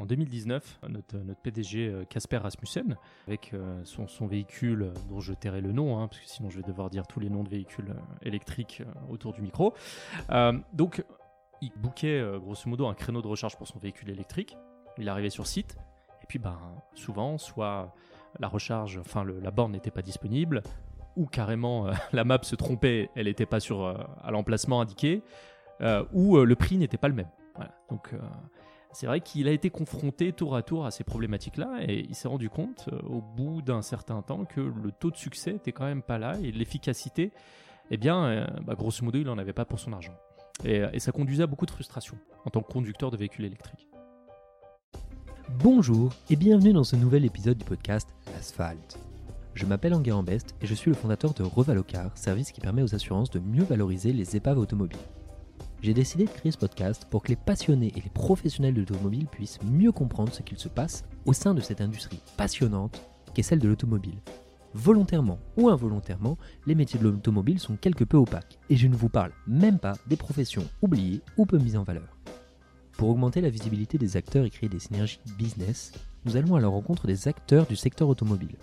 en 2019, notre, PDG Casper Rasmussen, avec son, son, véhicule dont je tairai le nom, hein, parce que sinon je vais devoir dire tous les noms de véhicules électriques autour du micro. donc, il bookait grosso modo un créneau de recharge pour son véhicule électrique. Il arrivait sur site, et puis ben, souvent, soit la recharge, enfin la borne n'était pas disponible, ou carrément euh, la map se trompait, elle n'était pas sur, euh, à l'emplacement indiqué, euh, ou le prix n'était pas le même. Donc c'est vrai qu'il a été confronté tour à tour à ces problématiques-là et il s'est rendu compte au bout d'un certain temps que le taux de succès était quand même pas là et l'efficacité, eh bien, bah, grosso modo, il n'en avait pas pour son argent. Et, et ça conduisait à beaucoup de frustration en tant que conducteur de véhicules électriques. Bonjour et bienvenue dans ce nouvel épisode du podcast L'Asphalte. Je m'appelle Enguerrand Best et je suis le fondateur de Revalocar, service qui permet aux assurances de mieux valoriser les épaves automobiles. J'ai décidé de créer ce podcast pour que les passionnés et les professionnels de l'automobile puissent mieux comprendre ce qu'il se passe au sein de cette industrie passionnante qu'est celle de l'automobile. Volontairement ou involontairement, les métiers de l'automobile sont quelque peu opaques et je ne vous parle même pas des professions oubliées ou peu mises en valeur. Pour augmenter la visibilité des acteurs et créer des synergies business, nous allons à la rencontre des acteurs du secteur automobile.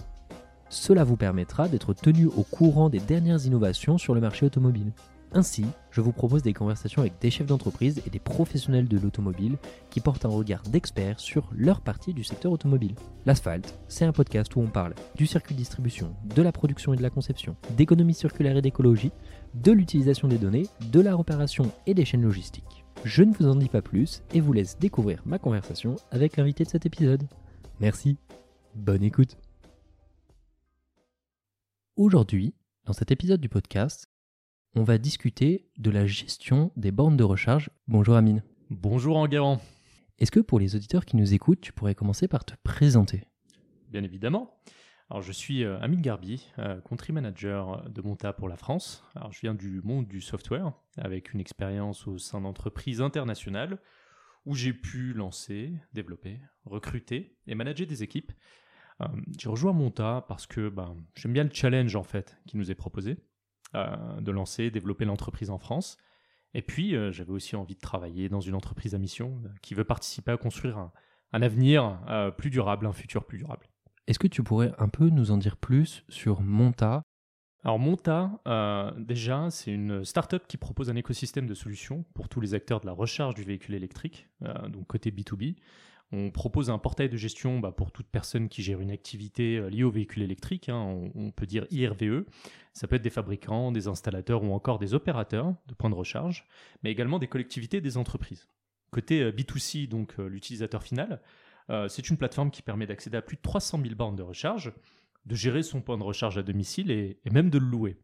Cela vous permettra d'être tenu au courant des dernières innovations sur le marché automobile. Ainsi, je vous propose des conversations avec des chefs d'entreprise et des professionnels de l'automobile qui portent un regard d'experts sur leur partie du secteur automobile. L'asphalte, c'est un podcast où on parle du circuit de distribution, de la production et de la conception, d'économie circulaire et d'écologie, de l'utilisation des données, de la réparation et des chaînes logistiques. Je ne vous en dis pas plus et vous laisse découvrir ma conversation avec l'invité de cet épisode. Merci, bonne écoute. Aujourd'hui, dans cet épisode du podcast, on va discuter de la gestion des bornes de recharge. Bonjour Amine. Bonjour Enguerrand. Est-ce que pour les auditeurs qui nous écoutent, tu pourrais commencer par te présenter? Bien évidemment. Alors, je suis euh, Amine Garbi, euh, country manager de Monta pour la France. Alors, je viens du monde du software avec une expérience au sein d'entreprises internationales où j'ai pu lancer, développer, recruter et manager des équipes euh, j'ai rejoint Monta parce que ben, j'aime bien le challenge en fait qui nous est proposé de lancer, développer l'entreprise en France. Et puis euh, j'avais aussi envie de travailler dans une entreprise à mission qui veut participer à construire un, avenir plus durable, un futur plus durable. Est-ce que tu pourrais un peu nous en dire plus sur Monta? Alors Monta, déjà, c'est une startup qui propose un écosystème de solutions pour tous les acteurs de la recharge du véhicule électrique, donc côté B2B. On propose un portail de gestion bah, pour toute personne qui gère une activité euh, liée au véhicule électrique. Hein. on, peut dire IRVE. Ça peut être des fabricants, des installateurs ou encore des opérateurs de points de recharge, mais également des collectivités et des entreprises. Côté euh, B2C, donc euh, l'utilisateur final, c'est une plateforme qui permet d'accéder à plus de 300 000 bornes de recharge, de gérer son point de recharge à domicile et même de le louer.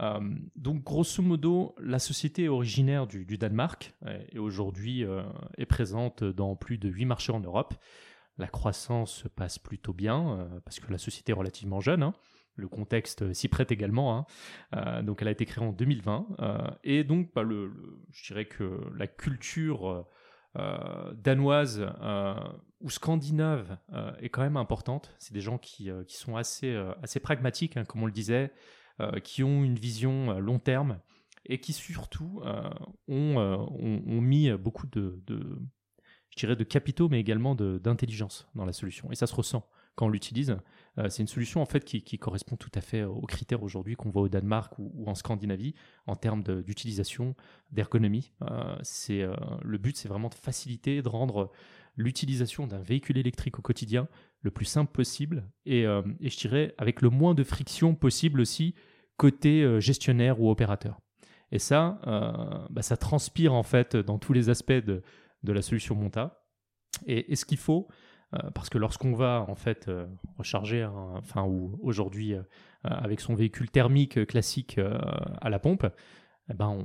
Euh, donc grosso modo, la société est originaire du, Danemark euh, et aujourd'hui euh, est présente dans plus de 8 marchés en Europe. La croissance se passe plutôt bien parce que la société est relativement jeune. Hein. Le contexte s'y prête également. Hein. donc elle a été créée en 2020 et donc bah, le, je dirais que la culture danoise ou scandinave est quand même importante. C'est des gens qui, sont assez, assez pragmatiques, hein, comme on le disait. Euh, qui ont une vision euh, long terme et qui surtout euh, ont, mis beaucoup de, je dirais, de capitaux, mais également d'intelligence dans la solution. Et ça se ressent quand on l'utilise. c'est une solution en fait qui, correspond tout à fait aux critères aujourd'hui qu'on voit au Danemark ou, en Scandinavie en termes d'utilisation, d'ergonomie. le but, c'est vraiment de faciliter, de rendre l'utilisation d'un véhicule électrique au quotidien le plus simple possible et, euh, je dirais avec le moins de friction possible aussi côté euh, gestionnaire ou opérateur. Et ça, euh, bah, ça transpire en fait dans tous les aspects de, la solution Monta. Et, ce qu'il faut, parce que lorsqu'on va en fait recharger, enfin ou aujourd'hui avec son véhicule thermique classique à la pompe, eh ben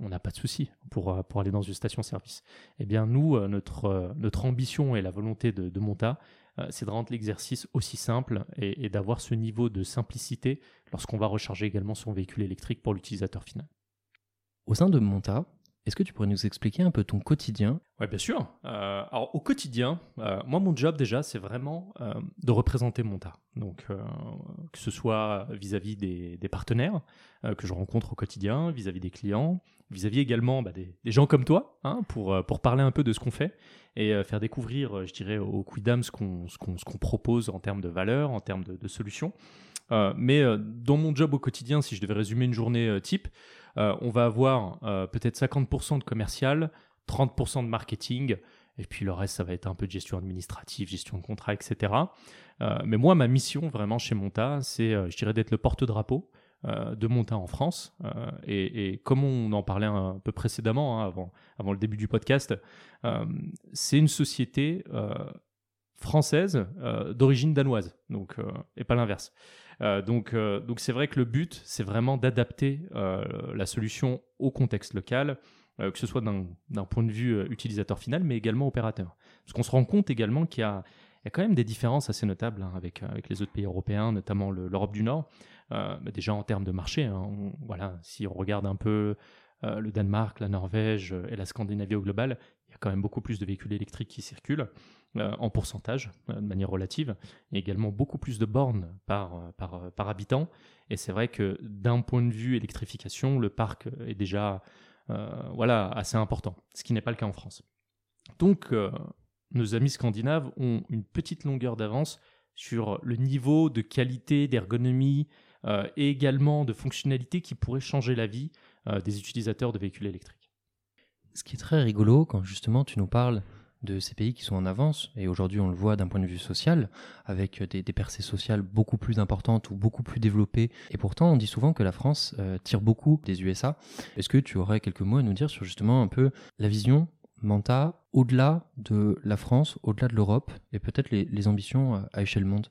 on n'a pas de souci pour, pour aller dans une station-service. Eh bien, nous, notre, notre ambition et la volonté de, de Monta, c'est de rendre l'exercice aussi simple et, d'avoir ce niveau de simplicité lorsqu'on va recharger également son véhicule électrique pour l'utilisateur final. Au sein de Monta, est-ce que tu pourrais nous expliquer un peu ton quotidien? Oui, bien sûr. Euh, alors, au quotidien, euh, moi, mon job déjà, c'est vraiment de représenter Monta. Donc, que ce soit vis-à-vis des, partenaires que je rencontre au quotidien, vis-à-vis des clients, Vous aviez également bah, des, gens comme toi hein, pour, pour parler un peu de ce qu'on fait et faire découvrir, je dirais, au Quidam ce qu'on propose en termes de valeur, en termes de, solutions. mais dans mon job au quotidien, si je devais résumer une journée type, on va avoir peut-être 50% de commercial, 30% de marketing, et puis le reste, ça va être un peu de gestion administrative, gestion de contrat, etc. Euh, mais moi, ma mission vraiment chez Monta, c'est, euh, je dirais, d'être le porte-drapeau euh, de Monta en France. Et, comme on en parlait un peu précédemment, hein, avant, avant le début du podcast, c'est une société française d'origine danoise, donc, et pas l'inverse. donc, donc c'est vrai que le but, c'est vraiment d'adapter la solution au contexte local, euh, que ce soit d'un point de vue euh, utilisateur final, mais également opérateur. Parce qu'on se rend compte également qu'il y, a quand même des différences assez notables hein, avec, euh, avec les autres pays européens, notamment l'Europe du Nord. déjà en termes de marché, hein, voilà, si on regarde un peu le Danemark, la Norvège et la Scandinavie au global, il y a quand même beaucoup plus de véhicules électriques qui circulent en pourcentage, de manière relative, et également beaucoup plus de bornes par, par, habitant. Et c'est vrai que d'un point de vue électrification, le parc est déjà euh, voilà, assez important, ce qui n'est pas le cas en France. Donc, euh, nos amis scandinaves ont une petite longueur d'avance sur le niveau de qualité, d'ergonomie euh, et également de fonctionnalité qui pourrait changer la vie des utilisateurs de véhicules électriques. Ce qui est très rigolo quand justement tu nous parles de ces pays qui sont en avance, et aujourd'hui on le voit d'un point de vue social, avec des, percées sociales beaucoup plus importantes ou beaucoup plus développées, et pourtant on dit souvent que la France euh, tire beaucoup des USA. Est-ce que tu aurais quelques mots à nous dire sur justement un peu la vision Manta au-delà de la France, au-delà de l'Europe, et peut-être les, ambitions à échelle monde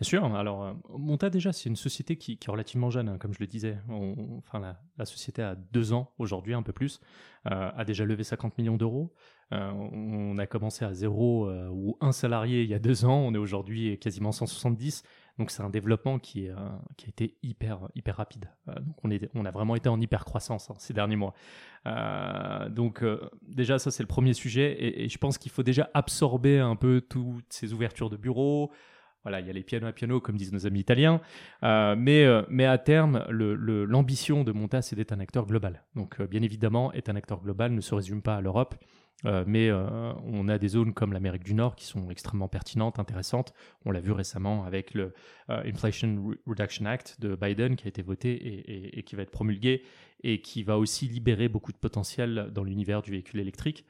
Bien sûr. Alors, euh, Monta, déjà, c'est une société qui, est relativement jeune, hein, comme je le disais. enfin, la, société a deux ans aujourd'hui, un peu plus, euh, a déjà levé 50 millions d'euros. Euh, on a commencé à zéro ou un salarié il y a deux ans. On est aujourd'hui quasiment 170. Donc, c'est un développement qui, a été hyper, hyper rapide. donc, on, a vraiment été en hyper croissance hein, ces derniers mois. donc, déjà, ça, c'est le premier sujet. Et, et je pense qu'il faut déjà absorber un peu toutes ces ouvertures de bureaux. Voilà, il y a les pianos à piano, comme disent nos amis italiens. Euh, mais, euh, mais à terme, l'ambition de Monta, c'est d'être un acteur global. Donc, euh, bien évidemment, être un acteur global ne se résume pas à l'Europe. mais on a des zones comme l'Amérique du Nord qui sont extrêmement pertinentes, intéressantes. On l'a vu récemment avec le Inflation Reduction Act de Biden qui a été voté et, qui va être promulgué et qui va aussi libérer beaucoup de potentiel dans l'univers du véhicule électrique.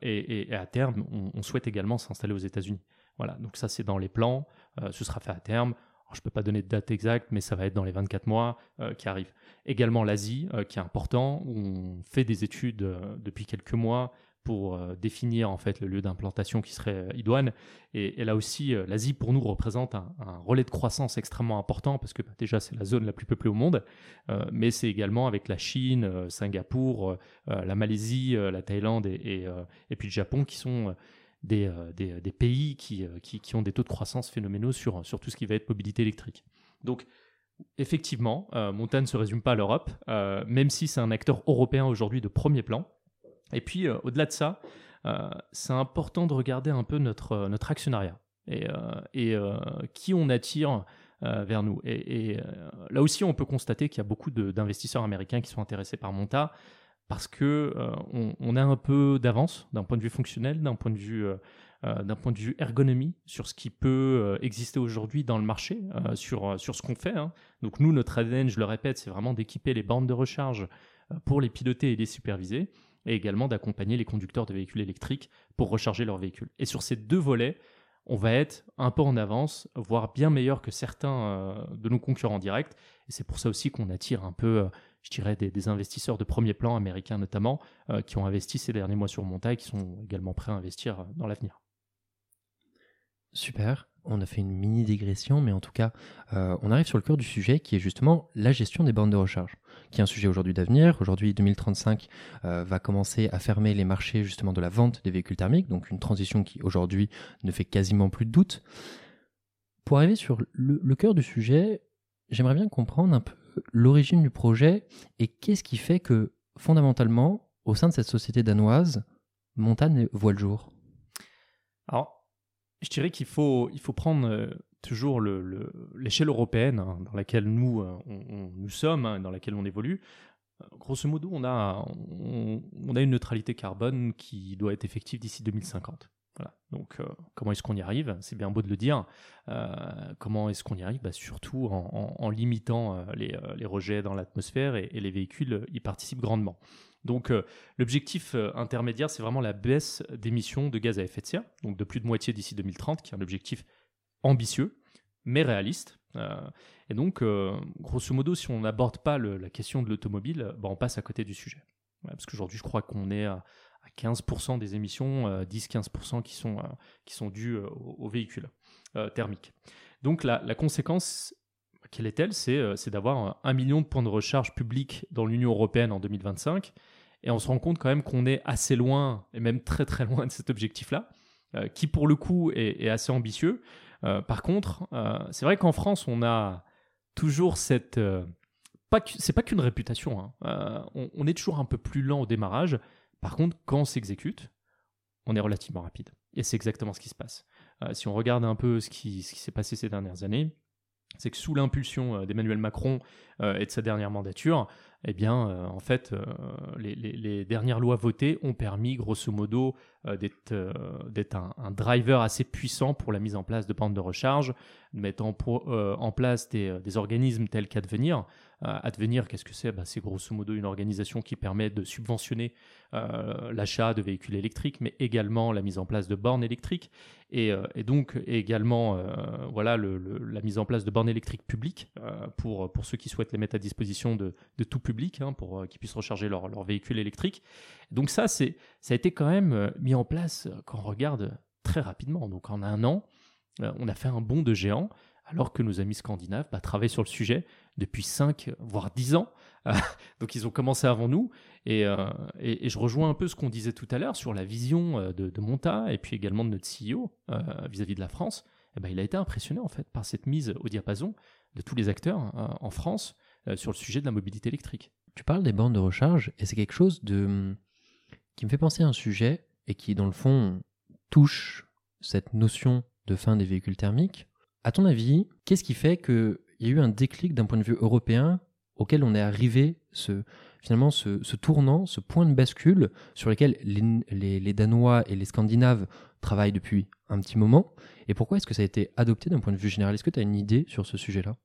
Et, à terme, on souhaite également s'installer aux États-Unis. Voilà, donc ça c'est dans les plans, euh, ce sera fait à terme. je ne peux pas donner de date exacte, mais ça va être dans les 24 mois euh, qui arrivent. Également l'Asie, euh, qui est important, où on fait des études depuis quelques mois pour définir en fait le lieu d'implantation qui serait idoine. Et, là aussi, l'Asie pour nous représente un, relais de croissance extrêmement important parce que bah, déjà c'est la zone la plus peuplée au monde, mais c'est également avec la Chine, Singapour, la Malaisie, la Thaïlande et, et, puis le Japon qui sont des, euh, des, des pays qui, euh, qui, qui, ont des taux de croissance phénoménaux sur, sur tout ce qui va être mobilité électrique. Donc, effectivement, euh, Monta ne se résume pas à l'Europe, même si c'est un acteur européen aujourd'hui de premier plan. Et puis, au-delà de ça, c'est important de regarder un peu notre, notre actionnariat et, et qui on attire vers nous. Et, et là aussi, on peut constater qu'il y a beaucoup d'investisseurs américains qui sont intéressés par Monta parce que euh, on, a un peu d'avance d'un point de vue fonctionnel, d'un point de vue euh, euh, d'un point de vue ergonomie sur ce qui peut exister aujourd'hui dans le marché, sur, sur ce qu'on fait. Hein. Donc nous, notre ADN, je le répète, c'est vraiment d'équiper les bandes de recharge pour les piloter et les superviser, et également d'accompagner les conducteurs de véhicules électriques pour recharger leurs véhicules. Et sur ces deux volets, on va être un peu en avance, voire bien meilleur que certains de nos concurrents directs. Et c'est pour ça aussi qu'on attire un peu je dirais, des, investisseurs de premier plan américains notamment, euh, qui ont investi ces derniers mois sur Monta et qui sont également prêts à investir euh, dans l'avenir. Super, on a fait une mini digression, mais en tout cas, euh, on arrive sur le cœur du sujet qui est justement la gestion des bornes de recharge, qui est un sujet aujourd'hui d'avenir. Aujourd'hui, 2035 va commencer à fermer les marchés justement de la vente des véhicules thermiques, donc une transition qui aujourd'hui ne fait quasiment plus de doute. Pour arriver sur le cœur du sujet, j'aimerais bien comprendre un peu l'origine du projet et qu'est-ce qui fait que fondamentalement, au sein de cette société danoise, Montagne voit le jour? Alors, je dirais qu'il faut, il faut prendre euh, toujours l'échelle européenne hein, dans laquelle nous, euh, nous sommes, hein, dans laquelle on évolue. Grosso modo, on a, on, a une neutralité carbone qui doit être effective d'ici 2050. Donc, comment est-ce qu'on y arrive? C'est bien beau de le dire. comment est-ce qu'on y arrive? Bah, Surtout en, limitant les, rejets dans l'atmosphère et, les véhicules y participent grandement. Donc euh, l'objectif euh, intermédiaire, c'est vraiment la baisse d'émissions de gaz à effet de serre, donc de plus de moitié d'ici 2030, qui est un objectif ambitieux, mais réaliste. Euh, et donc, grosso modo, si on n'aborde pas la question de l'automobile, bah, on passe à côté du sujet. parce qu'aujourd'hui, je crois qu'on est à, 15% des émissions, 10-15% qui sont, qui sont dues aux, véhicules thermiques. Donc la, la conséquence, quelle est-elle? C'est d'avoir un million de points de recharge publics dans l'Union européenne en 2025 et on se rend compte quand même qu'on est assez loin, et même très très loin de cet objectif-là, euh, qui pour le coup est, assez ambitieux. Euh, par contre, euh, c'est vrai qu'en France, on a toujours cette... c'est pas qu'une réputation, hein. on, est toujours un peu plus lent au démarrage. Par contre, quand on s'exécute, on est relativement rapide. Et c'est exactement ce qui se passe. si on regarde un peu ce qui, s'est passé ces dernières années, c'est que sous l'impulsion d'Emmanuel Macron et de sa dernière mandature, eh bien, euh, en fait, euh, les, dernières lois votées ont permis, grosso modo, euh, d'être un, driver assez puissant pour la mise en place de bandes de recharge, de mettre en, place des, organismes tels qu'Advenir. Advenir, qu'est-ce que c'est? Bah, C'est grosso modo une organisation qui permet de subventionner l'achat de véhicules électriques, mais également la mise en place de bornes électriques, et, donc également voilà, la mise en place de bornes électriques publiques pour, pour ceux qui souhaitent les mettre à disposition de, tout public hein, pour euh, qu'ils puissent recharger leur, leur, véhicule électrique. Donc ça, c'est, ça a été quand même euh, mis en place euh, quand on regarde très rapidement. Donc en un an, on a fait un bond de géant, alors que nos amis scandinaves bah, travaillent sur le sujet depuis 5, voire 10 ans. donc ils ont commencé avant nous. Et, et, je rejoins un peu ce qu'on disait tout à l'heure sur la vision de, Monta et puis également de notre CEO vis-à-vis de la France. Eh ben, il a été impressionné en fait par cette mise au diapason de tous les acteurs en France euh, sur le sujet de la mobilité électrique. Tu parles des bandes de recharge et c'est quelque chose qui me fait penser à un sujet et qui dans le fond touche cette notion de fin des véhicules thermiques. À ton avis, qu'est-ce qui fait qu'il y a eu un déclic d'un point de vue européen auquel on est arrivé, ce, finalement ce, tournant, ce point de bascule sur lequel les, Danois et les Scandinaves travaillent depuis un petit moment Et pourquoi est-ce que ça a été adopté d'un point de vue général? Est-ce que tu as une idée sur ce sujet-là?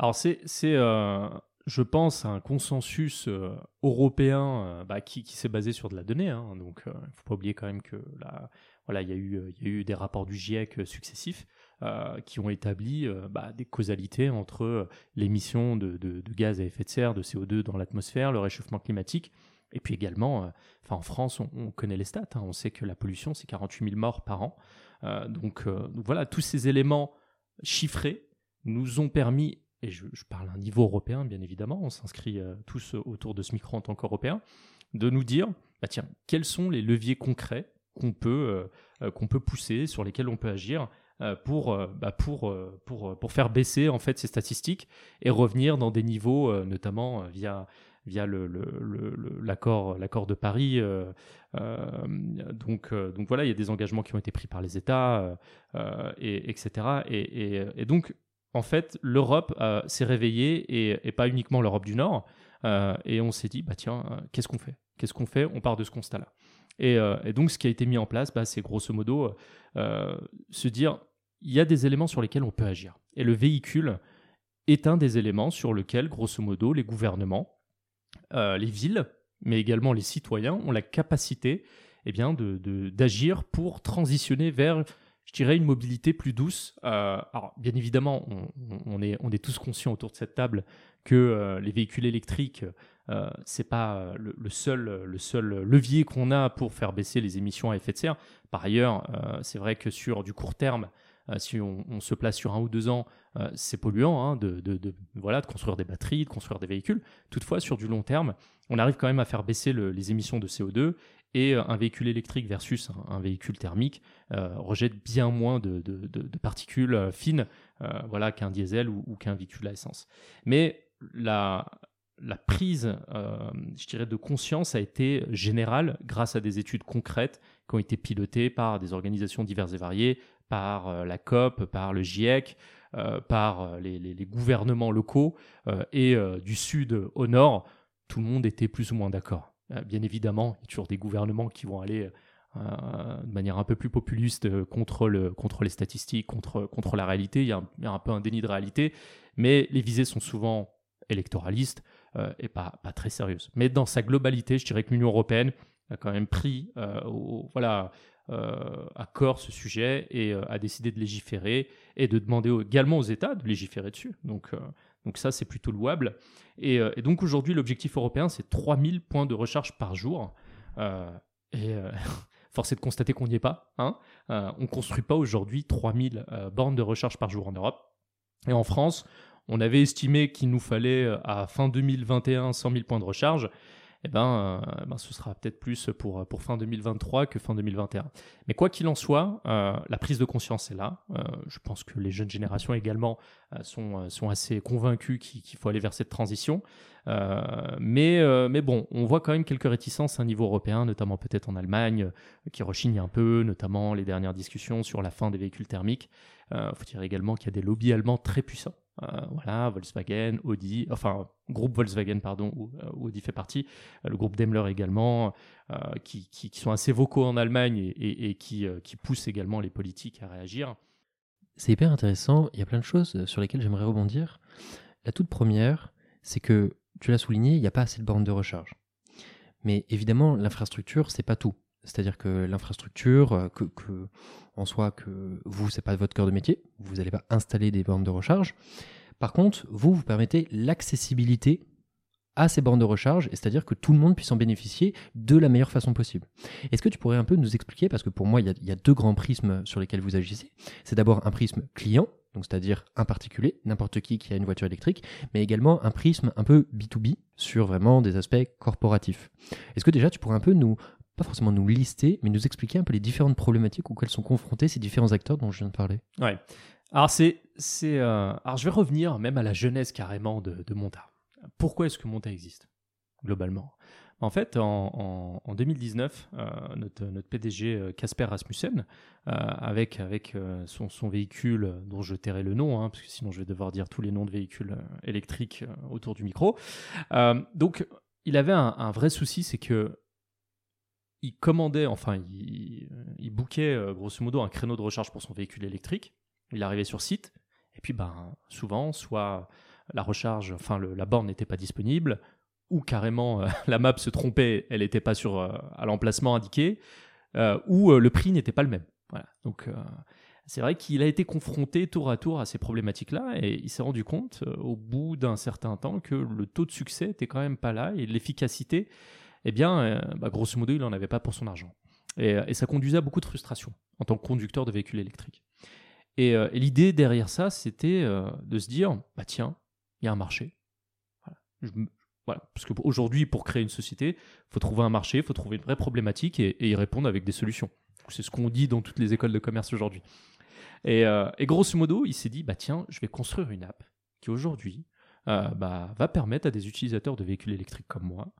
Alors c'est, euh, je pense, un consensus euh, européen euh, bah, qui, s'est basé sur de la donnée. Hein. donc il ne faut pas oublier quand même que voilà, il y a eu des rapports du GIEC successifs qui ont établi bah, des causalités entre l'émission de, gaz à effet de serre, de CO2 dans l'atmosphère, le réchauffement climatique. Et puis également, en France, on, connaît les stats. Hein. on sait que la pollution, c'est 48 000 morts par an. donc, voilà, tous ces éléments chiffrés nous ont permis et je, parle à un niveau européen, bien évidemment, on s'inscrit euh, tous autour de ce micro en tant qu'Européens, de nous dire, bah tiens, quels sont les leviers concrets qu'on peut, euh, euh, qu'on peut pousser, sur lesquels on peut agir pour, bah pour, pour, pour faire baisser en fait ces statistiques et revenir dans des niveaux, notamment via, via l'accord le, l'accord de Paris. donc, donc voilà, il y a des engagements qui ont été pris par les États, et, etc. Et, et, donc, en fait, l'Europe euh, s'est réveillée et, pas uniquement l'Europe du Nord. Euh, et on s'est dit, bah tiens, euh, qu'est-ce qu'on fait? Qu'est-ce qu'on fait? On part de ce constat-là. Et, donc, ce qui a été mis en place, bah, c'est grosso modo se dire, il y a des éléments sur lesquels on peut agir. Et le véhicule est un des éléments sur lesquels, grosso modo, les gouvernements, les villes, mais également les citoyens ont la capacité eh bien, d'agir pour transitionner vers je dirais, une mobilité plus douce. Euh, alors, bien évidemment, on, est, on est tous conscients autour de cette table que euh, les véhicules électriques, euh, c'est pas le, seul, le seul levier qu'on a pour faire baisser les émissions à effet de serre. Par ailleurs, c'est vrai que sur du court terme, si on, se place sur un ou deux ans, c'est polluant hein, de, voilà, de construire des batteries, de construire des véhicules. Toutefois, sur du long terme, on arrive quand même à faire baisser les émissions de CO2 et euh, un véhicule électrique versus un, véhicule thermique euh, rejette bien moins de, particules euh, fines voilà, qu'un diesel ou, qu'un véhicule à essence. Mais la, la prise, je dirais, de conscience a été générale grâce à des études concrètes qui ont été pilotées par des organisations diverses et variées, par la COP, par le GIEC, par les, les, gouvernements locaux et du sud au nord tout le monde était plus ou moins d'accord. bien évidemment, il y a toujours des gouvernements qui vont aller de manière un peu plus populiste contre, le, contre les statistiques, contre, la réalité. Il y, a un, peu un déni de réalité, mais les visées sont souvent électoralistes et pas, très sérieuses. Mais dans sa globalité, je dirais que l'Union européenne a quand même pris voilà, euh, à corps ce sujet et euh, a décidé de légiférer et de demander également aux États de légiférer dessus. Donc, euh, donc ça, c'est plutôt louable. Et, donc aujourd'hui, l'objectif européen, c'est 3000 points de recharge par jour. et force est de constater qu'on n'y est pas. Hein on ne construit pas aujourd'hui 3000 bornes de recharge par jour en Europe. Et en France, on avait estimé qu'il nous fallait à fin 2021 100 000 points de recharge eh ben, euh, ben, ce sera peut-être plus pour, pour fin 2023 que fin 2021. Mais quoi qu'il en soit, euh, la prise de conscience est là. Euh, je pense que les jeunes générations également sont, sont assez convaincus qu'il faut aller vers cette transition. mais, mais bon, on voit quand même quelques réticences à un niveau européen, notamment peut-être en Allemagne, qui rechigne un peu, notamment les dernières discussions sur la fin des véhicules thermiques. Il faut dire également qu'il y a des lobbies allemands très puissants euh, voilà, Volkswagen, Audi, enfin, groupe Volkswagen, pardon, où, euh, Audi fait partie, euh, le groupe Daimler également, qui, qui, sont assez vocaux en Allemagne et, qui, qui poussent également les politiques à réagir. C'est hyper intéressant, il y a plein de choses sur lesquelles j'aimerais rebondir. La toute première, c'est que, tu l'as souligné, il n'y a pas assez de bornes de recharge. Mais évidemment, l'infrastructure, c'est pas tout. C'est-à-dire que l'infrastructure, que, que, en soi que vous, c'est pas votre cœur de métier, vous n'allez pas installer des bornes de recharge. Par contre, vous, vous permettez l'accessibilité à ces bornes de recharge, c'est-à-dire que tout le monde puisse en bénéficier de la meilleure façon possible. Est-ce que tu pourrais un peu nous expliquer, parce que pour moi, il y a, deux grands prismes sur lesquels vous agissez. C'est d'abord un prisme client, donc c'est-à-dire un particulier, n'importe qui qui a une voiture électrique, mais également un prisme un peu B2B sur vraiment des aspects corporatifs. Est-ce que déjà tu pourrais un peu nous pas forcément nous lister, mais nous expliquer un peu les différentes problématiques auxquelles sont confrontés ces différents acteurs dont je viens de parler. Ouais. Alors euh, alors je vais revenir même à la jeunesse carrément de, de Monta. Pourquoi est-ce que Monta existe globalement? En fait, en, en, 2019, euh, notre, notre, PDG Casper euh, Rasmussen, avec, avec son, son, véhicule dont je tairai le nom, hein, parce que sinon je vais devoir dire tous les noms de véhicules électriques autour du micro. donc, il avait un vrai souci, c'est que il commandait, enfin, il, il bookait euh, grosso modo un créneau de recharge pour son véhicule électrique. Il arrivait sur site, et puis ben, souvent, soit la recharge, enfin, la borne n'était pas disponible, ou carrément euh, la map se trompait, elle n'était pas sur, euh, à l'emplacement indiqué, ou le prix n'était pas le même. Voilà. Donc, c'est vrai qu'il a été confronté tour à tour à ces problématiques-là, et il s'est rendu compte, au bout d'un certain temps, que le taux de succès était quand même pas là, et l'efficacité eh bien, euh, bah, grosso modo, il n'en avait pas pour son argent. Euh, et, ça conduisait à beaucoup de frustration en tant que conducteur de véhicules électriques. Et, euh, l'idée derrière ça, c'était de se dire, bah tiens, il y a un marché. Parce qu'aujourd'hui, pour créer une société, il faut trouver un marché, il faut trouver une vraie problématique et, y répondre avec des solutions. C'est ce qu'on dit dans toutes les écoles de commerce aujourd'hui. Et, grosso modo, il s'est dit, bah tiens, je vais construire une app qui aujourd'hui bah, va permettre à des utilisateurs de véhicules électriques comme moi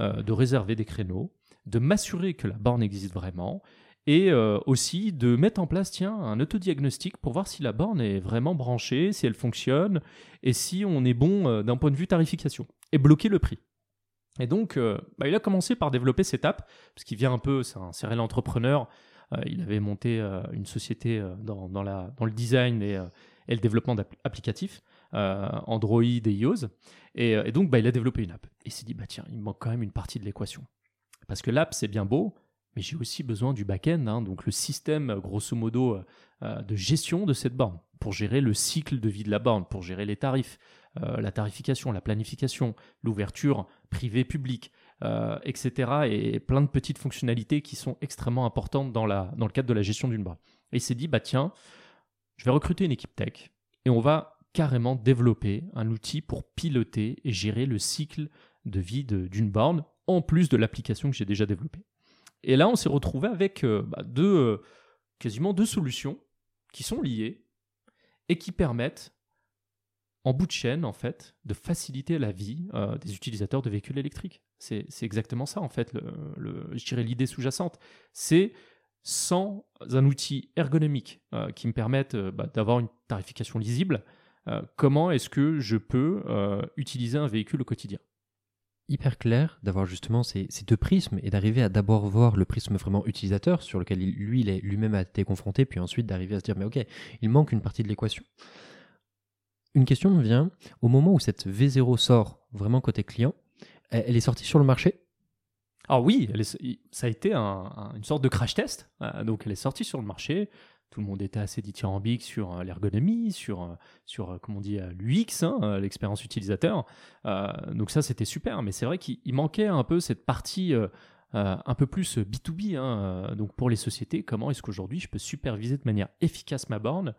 euh, de réserver des créneaux, de m'assurer que la borne existe vraiment et euh, aussi de mettre en place tiens, un autodiagnostic pour voir si la borne est vraiment branchée, si elle fonctionne et si on est bon euh, d'un point de vue tarification et bloquer le prix. Et donc, bah, il a commencé par développer cette app, parce qu'il vient un peu, c'est un serial entrepreneur, il avait monté une société dans, dans, la, dans, le design et, et le développement d'applicatifs. Euh, Android et iOS. Euh, et, donc, bah, il a développé une app. Et il s'est dit, bah, tiens, il manque quand même une partie de l'équation. Parce que l'app, c'est bien beau, mais j'ai aussi besoin du back-end, hein, donc le système, grosso modo, euh, de gestion de cette borne, pour gérer le cycle de vie de la borne, pour gérer les tarifs, la tarification, la planification, l'ouverture privée-publique, etc. Et plein de petites fonctionnalités qui sont extrêmement importantes dans, la, dans le cadre de la gestion d'une borne. Et il s'est dit, bah tiens, je vais recruter une équipe tech et on va carrément développer un outil pour piloter et gérer le cycle de vie d'une borne, en plus de l'application que j'ai déjà développée. Et là, on s'est retrouvé avec euh, bah, deux, euh, quasiment deux solutions qui sont liées et qui permettent, en bout de chaîne, en fait, de faciliter la vie euh, des utilisateurs de véhicules électriques. C'est exactement ça, en fait, je dirais l'idée sous-jacente. C'est sans un outil ergonomique qui me permette bah, d'avoir une tarification lisible, comment est-ce que je peux euh, utiliser un véhicule au quotidien? Hyper clair d'avoir justement ces, ces, deux prismes et d'arriver à d'abord voir le prisme vraiment utilisateur sur lequel il, lui, il est lui-même a été confronté, puis ensuite d'arriver à se dire mais ok, il manque une partie de l'équation. Une question me vient, au moment où cette V0 sort vraiment côté client, elle est sortie sur le marché? Alors oui, ça a été une sorte de crash test. Euh, donc elle est sortie sur le marché. Tout le monde était assez dithyrambique sur euh, l'ergonomie, sur, euh, sur comment on dit, l'UX, hein, l'expérience utilisateur. donc ça, c'était super. Mais c'est vrai qu'il manquait un peu cette partie un peu plus B2B. Hein, donc pour les sociétés, comment est-ce qu'aujourd'hui je peux superviser de manière efficace ma borne?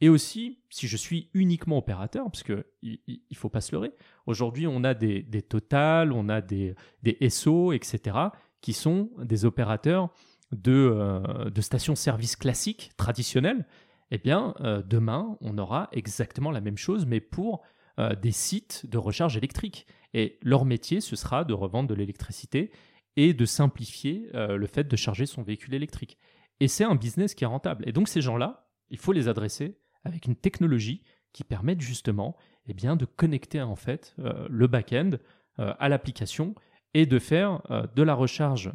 Et aussi, si je suis uniquement opérateur, parce qu'il ne faut pas se leurrer, aujourd'hui on a des, des Total, on a des, des SO, etc., qui sont des opérateurs de, euh, de stations-service classiques, traditionnelles. Eh bien, euh, demain, on aura exactement la même chose, mais pour euh, des sites de recharge électrique. Et leur métier, ce sera de revendre de l'électricité et de simplifier le fait de charger son véhicule électrique. Et c'est un business qui est rentable. Et donc ces gens-là, il faut les adresser avec une technologie qui permette justement eh bien, de connecter en fait le back-end à l'application et de faire de la recharge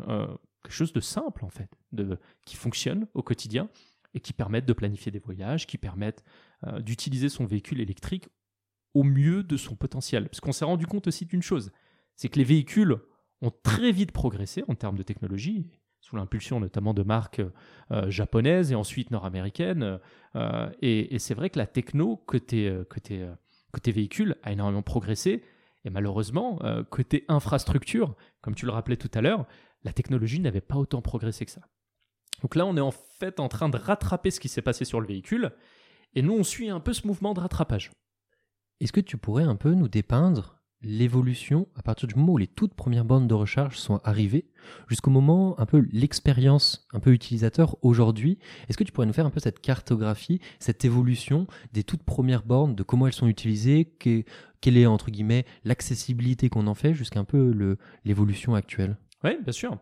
quelque chose de simple en fait, de, qui fonctionne au quotidien et qui permette de planifier des voyages, qui permette d'utiliser son véhicule électrique au mieux de son potentiel. Parce qu'on s'est rendu compte aussi d'une chose, c'est que les véhicules ont très vite progressé en termes de technologie sous l'impulsion notamment de marques euh, japonaises et ensuite nord-américaines. Euh, et, c'est vrai que la techno côté, euh, côté, côté véhicule a énormément progressé. Et malheureusement, côté infrastructure, comme tu le rappelais tout à l'heure, la technologie n'avait pas autant progressé que ça. Donc là, on est en fait en train de rattraper ce qui s'est passé sur le véhicule. Et nous, on suit un peu ce mouvement de rattrapage. Est-ce que tu pourrais un peu nous dépeindre l'évolution à partir du moment où les toutes premières bornes de recharge sont arrivées jusqu'au moment un peu l'expérience un peu utilisateur aujourd'hui? Est-ce que tu pourrais nous faire un peu cette cartographie, cette évolution des toutes premières bornes, de comment elles sont utilisées, quelle est entre guillemets l'accessibilité qu'on en fait jusqu'à un peu l'évolution actuelle? Oui, bien sûr.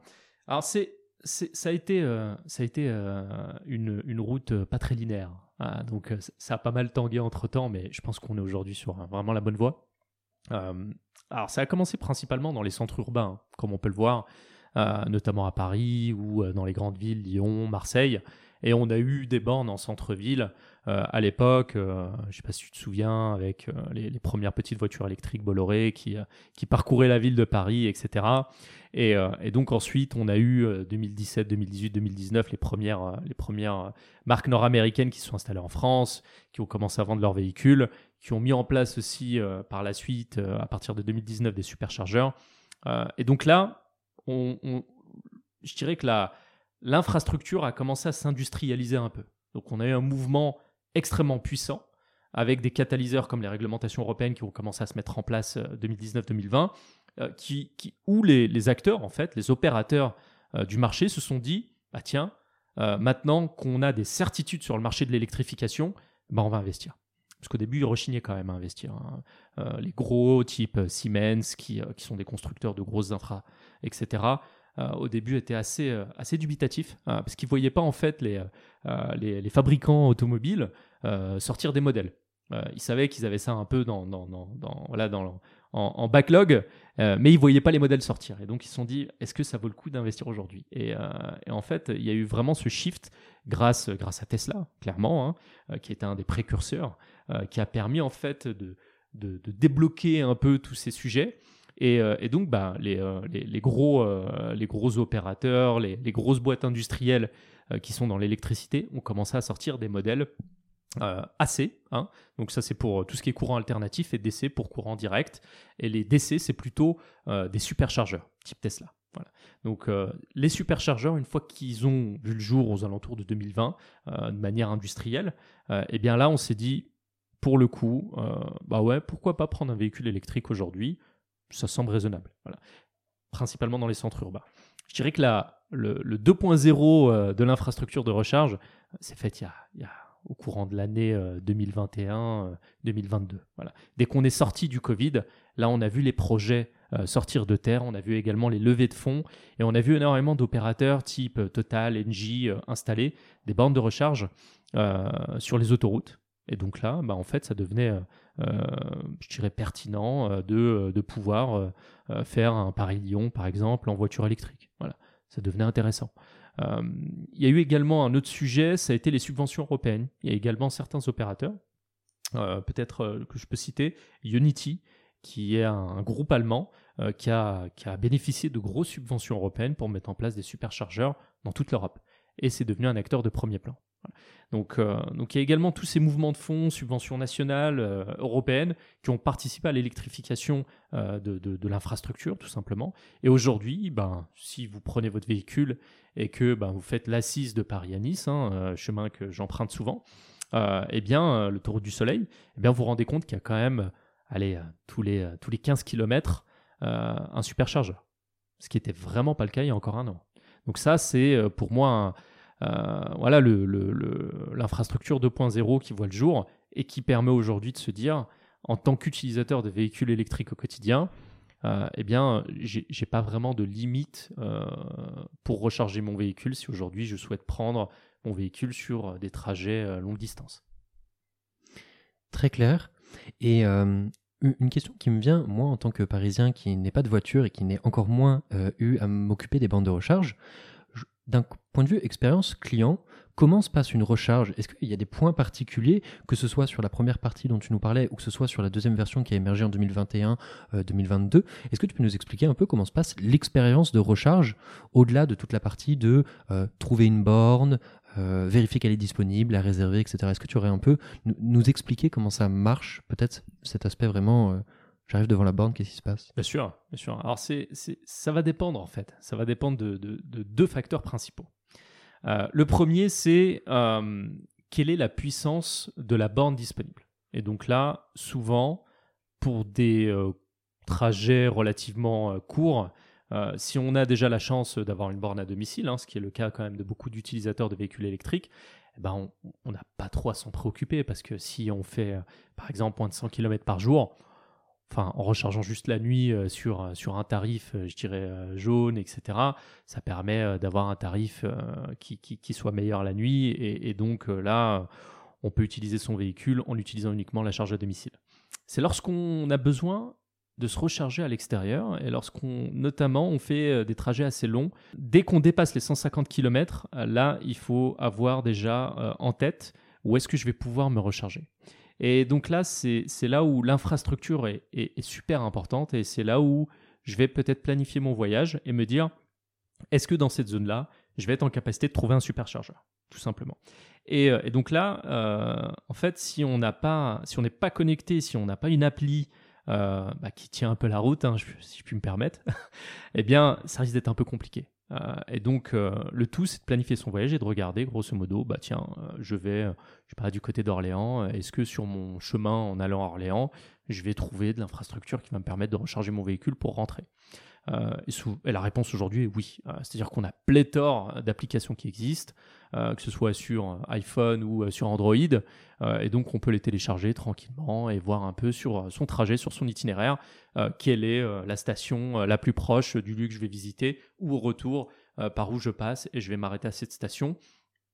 Alors c'est ça a été, euh, ça a été euh, une, une, route pas très linéaire. Ah, donc ça a pas mal tangué entre temps, mais je pense qu'on est aujourd'hui sur vraiment la bonne voie. Euh, alors, ça a commencé principalement dans les centres urbains, comme on peut le voir, euh, notamment à Paris ou euh, dans les grandes villes, Lyon, Marseille. Et on a eu des bornes en centre-ville à l'époque, je ne sais pas si tu te souviens, avec les, premières petites voitures électriques Bolloré qui, parcouraient la ville de Paris, etc. Et, donc ensuite, on a eu 2017, 2018, 2019 les premières, les premières marques nord-américaines qui se sont installées en France, qui ont commencé à vendre leurs véhicules qui ont mis en place aussi euh, par la suite, euh, à partir de 2019, des superchargeurs. Euh, et donc là, je dirais que l'infrastructure a commencé à s'industrialiser un peu. Donc on a eu un mouvement extrêmement puissant avec des catalyseurs comme les réglementations européennes qui ont commencé à se mettre en place 2019-2020, qui, qui, où les, acteurs, en fait, les opérateurs du marché se sont dit, bah tiens, maintenant qu'on a des certitudes sur le marché de l'électrification, bah on va investir. Parce qu'au début, ils rechignaient quand même à investir. Hein. Euh, les gros, type euh, Siemens, qui, euh, qui, sont des constructeurs de grosses infra, etc., au début étaient assez, assez dubitatifs, parce qu'ils ne voyaient pas en fait les, les, les fabricants automobiles sortir des modèles. ils savaient qu'ils avaient ça un peu dans, dans, dans, voilà, dans, en, backlog, mais ils ne voyaient pas les modèles sortir. Et donc ils se sont dit, est-ce que ça vaut le coup d'investir aujourd'hui? Et, en fait, il y a eu vraiment ce shift grâce, grâce à Tesla, clairement, hein, qui était un des précurseurs. Euh, qui a permis en fait de, de, débloquer un peu tous ces sujets. Et, euh, et donc, bah, les, euh, les, gros, opérateurs, les, grosses boîtes industrielles qui sont dans l'électricité ont commencé à sortir des modèles AC. Hein. Donc ça, c'est pour tout ce qui est courant alternatif et DC pour courant direct. Et les DC, c'est plutôt des superchargeurs, type Tesla. Donc les superchargeurs, une fois qu'ils ont vu le jour aux alentours de 2020, de manière industrielle, eh bien là, on s'est dit, pour le coup, euh, bah ouais, pourquoi pas prendre un véhicule électrique aujourd'hui Ça semble raisonnable. Voilà. Principalement dans les centres urbains. Je dirais que la, le, 2.0 euh, de l'infrastructure de recharge, c'est fait il y, a, au courant de l'année 2021-2022. Euh, voilà. Dès qu'on est sorti du Covid, là, on a vu les projets sortir de terre, on a vu également les levées de fonds et on a vu énormément d'opérateurs type Total, Engie installer des bornes de recharge sur les autoroutes Et donc là, bah, en fait, ça devenait, je dirais, pertinent de, de pouvoir faire un Paris-Lyon, par exemple, en voiture électrique. Voilà, ça devenait intéressant. il y a eu également un autre sujet, ça a été les subventions européennes. Il y a également certains opérateurs, peut-être que je peux citer, Unity, qui est un, groupe allemand qui, a, bénéficié de grosses subventions européennes pour mettre en place des superchargeurs dans toute l'Europe. Et c'est devenu un acteur de premier plan. Donc, euh, donc il y a également tous ces mouvements de fonds, subventions nationales, euh, européennes, qui ont participé à l'électrification euh, de, l'infrastructure, tout simplement. Et aujourd'hui, ben, si vous prenez votre véhicule et que ben, vous faites l'assise de Paris à Nice, hein, chemin que j'emprunte souvent, eh bien, le Taureau du Soleil, eh bien, vous vous rendez compte qu'il y a quand même, allez, tous les, tous les 15 km, un superchargeur. Ce qui n'était vraiment pas le cas il y a encore un an. Donc ça, c'est pour moi voilà l'infrastructure 2.0 qui voit le jour et qui permet aujourd'hui de se dire, en tant qu'utilisateur de véhicules électriques au quotidien, euh, eh bien, j'ai pas vraiment de limite euh, pour recharger mon véhicule si aujourd'hui je souhaite prendre mon véhicule sur des trajets longue distance. Très clair. Et une question qui me vient, moi en tant que Parisien qui n'ai pas de voiture et qui n'ai encore moins eu à m'occuper des bandes de recharge, d'un point de vue expérience client, comment se passe une recharge? Est-ce qu'il y a des points particuliers, que ce soit sur la première partie dont tu nous parlais ou que ce soit sur la deuxième version qui a émergé en 2021-2022 euh, Est-ce que tu peux nous expliquer un peu comment se passe l'expérience de recharge au-delà de toute la partie de euh, trouver une borne, euh, vérifier qu'elle est disponible, la réserver, etc. Est-ce que tu aurais un peu nous expliquer comment ça marche, peut-être cet aspect vraiment J'arrive devant la borne, qu'est-ce qui se passe? Bien sûr, bien sûr. Alors, c'est, ça va dépendre en fait. Ça va dépendre de, deux facteurs principaux. Euh, le premier, c'est euh, quelle est la puissance de la borne disponible? Et donc là, souvent, pour des euh, trajets relativement courts, si on a déjà la chance d'avoir une borne à domicile, hein, ce qui est le cas quand même de beaucoup d'utilisateurs de véhicules électriques, eh ben on n'a pas trop à s'en préoccuper parce que si on fait par exemple moins de 100 km par jour, en rechargeant juste la nuit euh, sur, euh, sur un tarif, euh, je dirais, jaune, etc., ça permet d'avoir un tarif qui, qui, soit meilleur la nuit. Et, donc là, on peut utiliser son véhicule en utilisant uniquement la charge à domicile. C'est lorsqu'on a besoin de se recharger à l'extérieur et lorsqu'on notamment on fait des trajets assez longs dès qu'on dépasse les 150 km là il faut avoir déjà en tête où est-ce que je vais pouvoir me recharger et donc là, c'est là où l'infrastructure est, super importante et c'est là où je vais peut-être planifier mon voyage et me dire, est-ce que dans cette zone-là, je vais être en capacité de trouver un superchargeur, tout simplement. Et, euh, donc là, euh, en fait, si on n'est pas connecté, si on n'a pas une appli bah, qui tient un peu la route, hein, si je puis me permettre, eh bien, ça risque d'être un peu compliqué. Euh, et donc, euh, le tout, c'est de planifier son voyage et de regarder, grosso modo, bah tiens, euh, je vais, je pas du côté d'Orléans, est-ce que sur mon chemin en allant à Orléans, je vais trouver de l'infrastructure qui va me permettre de recharger mon véhicule pour rentrer? Euh, et, la réponse aujourd'hui est oui. Euh, c'est-à-dire qu'on a pléthore d'applications qui existent, euh, que ce soit sur iPhone ou sur Android, et donc on peut les télécharger tranquillement et voir un peu sur son trajet, sur son itinéraire, quelle est la station la plus proche du lieu que je vais visiter, ou au retour par où je passe, et je vais m'arrêter à cette station.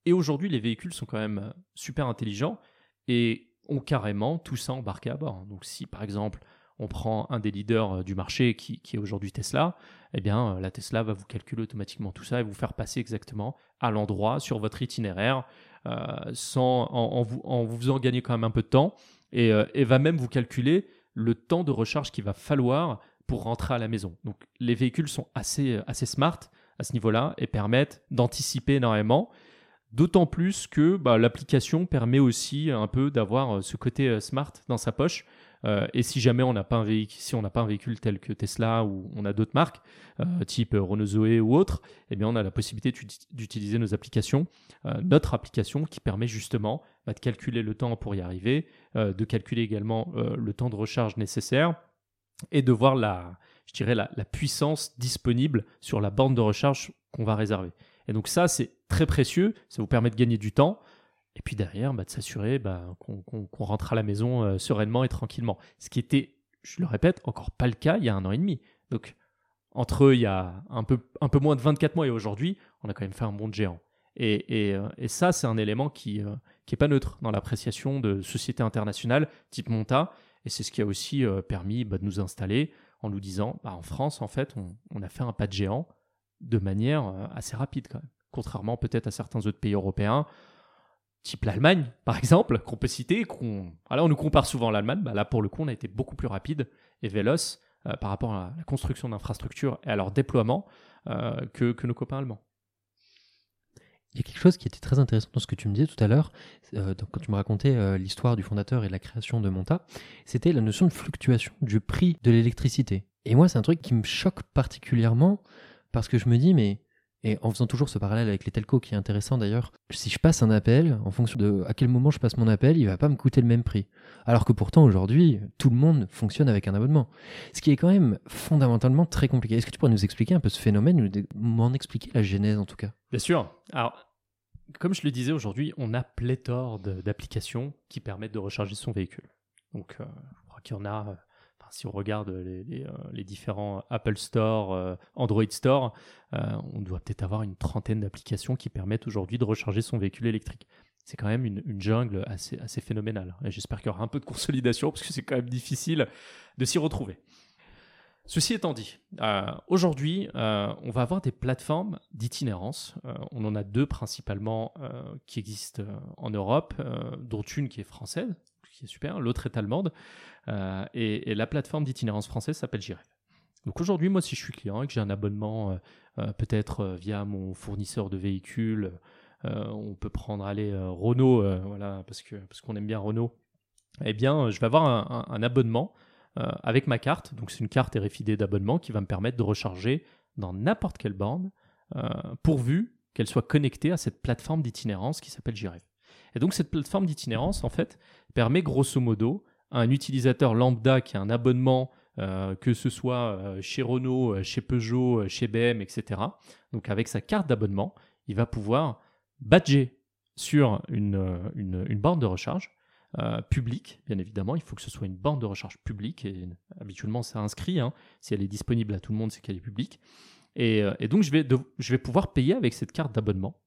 Et aujourd'hui, les véhicules sont quand même super intelligents et ont carrément tout ça embarqué à bord. Donc si par exemple on prend un des leaders euh, du marché qui, est aujourd'hui Tesla, eh bien euh, la Tesla va vous calculer automatiquement tout ça et vous faire passer exactement à l'endroit sur votre itinéraire euh, sans, en, vous, en vous faisant gagner quand même un peu de temps et, va même vous calculer le temps de recharge qu'il va falloir pour rentrer à la maison. Donc les véhicules sont assez, assez smart à ce niveau-là et permettent d'anticiper énormément. D'autant plus que bah, l'application permet aussi un peu d'avoir ce côté smart dans sa poche euh, et si jamais on n'a pas un véhicule, tel que Tesla ou on a d'autres marques, euh, type Renault Zoé ou autre, eh bien on a la possibilité d'utiliser nos applications, euh, notre application qui permet justement bah, de calculer le temps pour y arriver, de calculer également le temps de recharge nécessaire et de voir la, je dirais la, la puissance disponible sur la borne de recharge qu'on va réserver. Et donc ça, c'est très précieux, ça vous permet de gagner du temps, et puis derrière, bah, de s'assurer bah, qu'on rentre à la maison euh, sereinement et tranquillement. Ce qui était, je le répète, encore pas le cas il y a un an et demi. Donc, entre il y a un peu, moins de 24 mois et aujourd'hui, on a quand même fait un bond géant. Et, ça, c'est un élément qui n'est pas neutre dans l'appréciation de sociétés internationales type Monta. Et c'est ce qui a aussi permis bah, de nous installer en nous disant, en France, en fait, on, a fait un pas de géant de manière assez rapide. Contrairement peut-être à certains autres pays européens, type l'Allemagne, par exemple, qu'on peut citer. Qu'on... Alors, on nous compare souvent à l'Allemagne. Bah, là, pour le coup, on a été beaucoup plus rapide et véloce euh, par rapport à la construction d'infrastructures et à leur déploiement euh, que, nos copains allemands. Il y a quelque chose qui était très intéressant dans ce que tu me disais tout à l'heure, euh, quand tu me racontais l'histoire du fondateur et la création de Monta, c'était la notion de fluctuation du prix de l'électricité. Et moi, c'est un truc qui me choque particulièrement parce que je me dis, mais et en faisant toujours ce parallèle avec les telcos qui est intéressant d'ailleurs, si je passe un appel, en fonction de à quel moment je passe mon appel, il va pas me coûter le même prix. Alors que pourtant aujourd'hui, tout le monde fonctionne avec un abonnement. Ce qui est quand même fondamentalement très compliqué. Est-ce que tu pourrais nous expliquer un peu ce phénomène ou m'en expliquer la genèse en tout cas? Bien sûr. Alors, comme je le disais aujourd'hui, on a pléthore d'applications qui permettent de recharger son véhicule. Donc, euh, je crois qu'il y en a euh, si on regarde les, euh, différents Apple Store, euh, Android Store, euh, on doit peut-être avoir une trentaine d'applications qui permettent aujourd'hui de recharger son véhicule électrique. C'est quand même une, jungle assez, phénoménale. J'espère qu'il y aura un peu de consolidation parce que c'est quand même difficile de s'y retrouver. Ceci étant dit, aujourd'hui, on va avoir des plateformes d'itinérance. on en a deux principalement qui existent en Europe, dont une qui est française, qui est super, l'autre est allemande. Euh, et, la plateforme d'itinérance française s'appelle Jiref. Donc aujourd'hui, moi, si je suis client et que j'ai un abonnement, euh, euh, peut-être via mon fournisseur de véhicules, on peut prendre aller Renault, voilà, parce que parce qu'on aime bien Renault. Eh bien, je vais avoir un, abonnement avec ma carte. Donc c'est une carte RFID d'abonnement qui va me permettre de recharger dans n'importe quelle borne, pourvu qu'elle soit connectée à cette plateforme d'itinérance qui s'appelle Jiref. Et donc cette plateforme d'itinérance, en fait, permet grosso modo un utilisateur lambda qui a un abonnement, euh, que ce soit euh, chez Renault, euh, chez Peugeot, chez BM, etc. Donc avec sa carte d'abonnement, il va pouvoir badger sur une, une, borne de recharge publique, bien évidemment. Il faut que ce soit une borne de recharge publique, et habituellement c'est inscrit. Hein. Si elle est disponible à tout le monde, c'est qu'elle est publique. Et, donc je vais, je vais pouvoir payer avec cette carte d'abonnement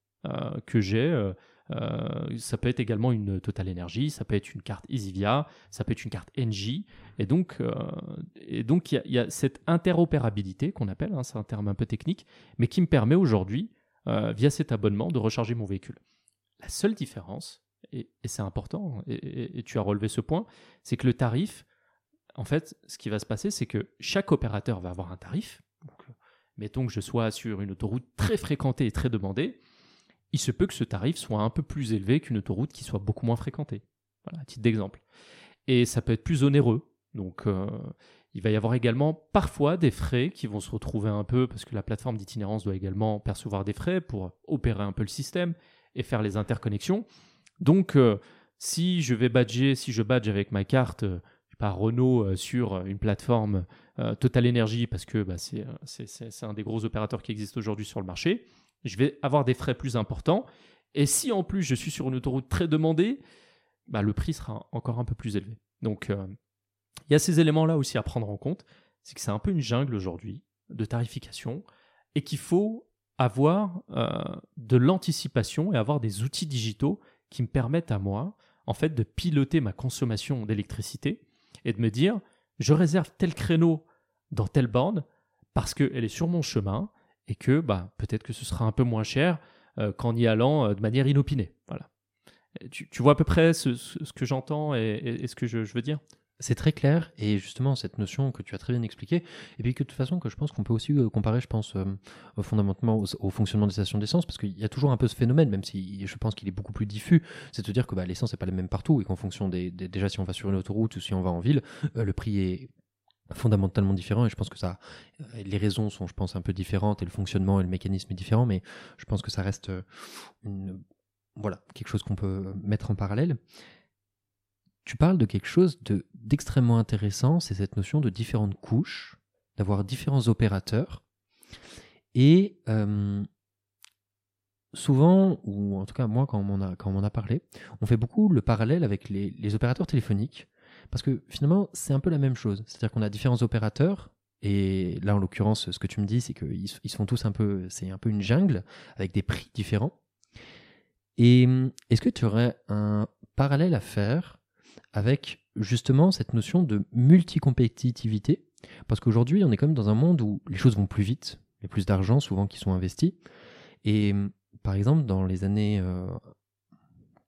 que j'ai euh, ça peut être également une Total Energy, ça peut être une carte EasyVia, ça peut être une carte NG. Et donc, euh, il y, a cette interopérabilité qu'on appelle, hein, c'est un terme un peu technique, mais qui me permet aujourd'hui, euh, via cet abonnement, de recharger mon véhicule. La seule différence, et, c'est important, et, tu as relevé ce point, c'est que le tarif, en fait, ce qui va se passer, c'est que chaque opérateur va avoir un tarif. mettons que je sois sur une autoroute très fréquentée et très demandée il se peut que ce tarif soit un peu plus élevé qu'une autoroute qui soit beaucoup moins fréquentée. Voilà, à titre d'exemple. Et ça peut être plus onéreux. Donc, euh, il va y avoir également parfois des frais qui vont se retrouver un peu, parce que la plateforme d'itinérance doit également percevoir des frais pour opérer un peu le système et faire les interconnexions. Donc, euh, si je vais badger, si je badge avec ma carte euh, par Renault sur une plateforme Total Energy, parce que bah, c'est un des gros opérateurs qui existent aujourd'hui sur le marché, je vais avoir des frais plus importants. Et si en plus je suis sur une autoroute très demandée, bah, le prix sera encore un peu plus élevé. Donc euh, il y a ces éléments-là aussi à prendre en compte. C'est que c'est un peu une jungle aujourd'hui de tarification et qu'il faut avoir euh, de l'anticipation et avoir des outils digitaux qui me permettent à moi, en fait, de piloter ma consommation d'électricité et de me dire, je réserve tel créneau dans telle bande parce qu'elle est sur mon chemin et que bah, peut-être que ce sera un peu moins cher euh, qu'en y allant euh, de manière inopinée. Voilà. Tu, vois à peu près ce, que j'entends et, ce que je, veux dire? C'est très clair et justement cette notion que tu as très bien expliquée et puis que de toute façon que je pense qu'on peut aussi euh, comparer je pense fondamentalement au, fonctionnement des stations d'essence parce qu'il y a toujours un peu ce phénomène même si je pense qu'il est beaucoup plus diffus c'est de dire que bah, l'essence n'est pas la même partout et qu'en fonction des, déjà si on va sur une autoroute ou si on va en ville le prix est fondamentalement différent et je pense que ça euh, les raisons sont je pense un peu différentes et le fonctionnement et le mécanisme est différent mais je pense que ça reste euh, voilà quelque chose qu'on peut mettre en parallèle. Tu parles de quelque chose de d'extrêmement intéressant c'est cette notion de différentes couches d'avoir différents opérateurs et euh, souvent ou en tout cas moi quand on a quand on a parlé on fait beaucoup le parallèle avec les opérateurs téléphoniques parce que finalement, c'est un peu la même chose. C'est-à-dire qu'on a différents opérateurs. Et là, en l'occurrence, ce que tu me dis, c'est qu'ils ils sont tous un peu, c'est un peu une jungle avec des prix différents. Et est-ce que tu aurais un parallèle à faire avec justement cette notion de multicompétitivité? Parce qu'aujourd'hui, on est quand même dans un monde où les choses vont plus vite, il y a plus d'argent souvent qui sont investis. Et par exemple, dans les années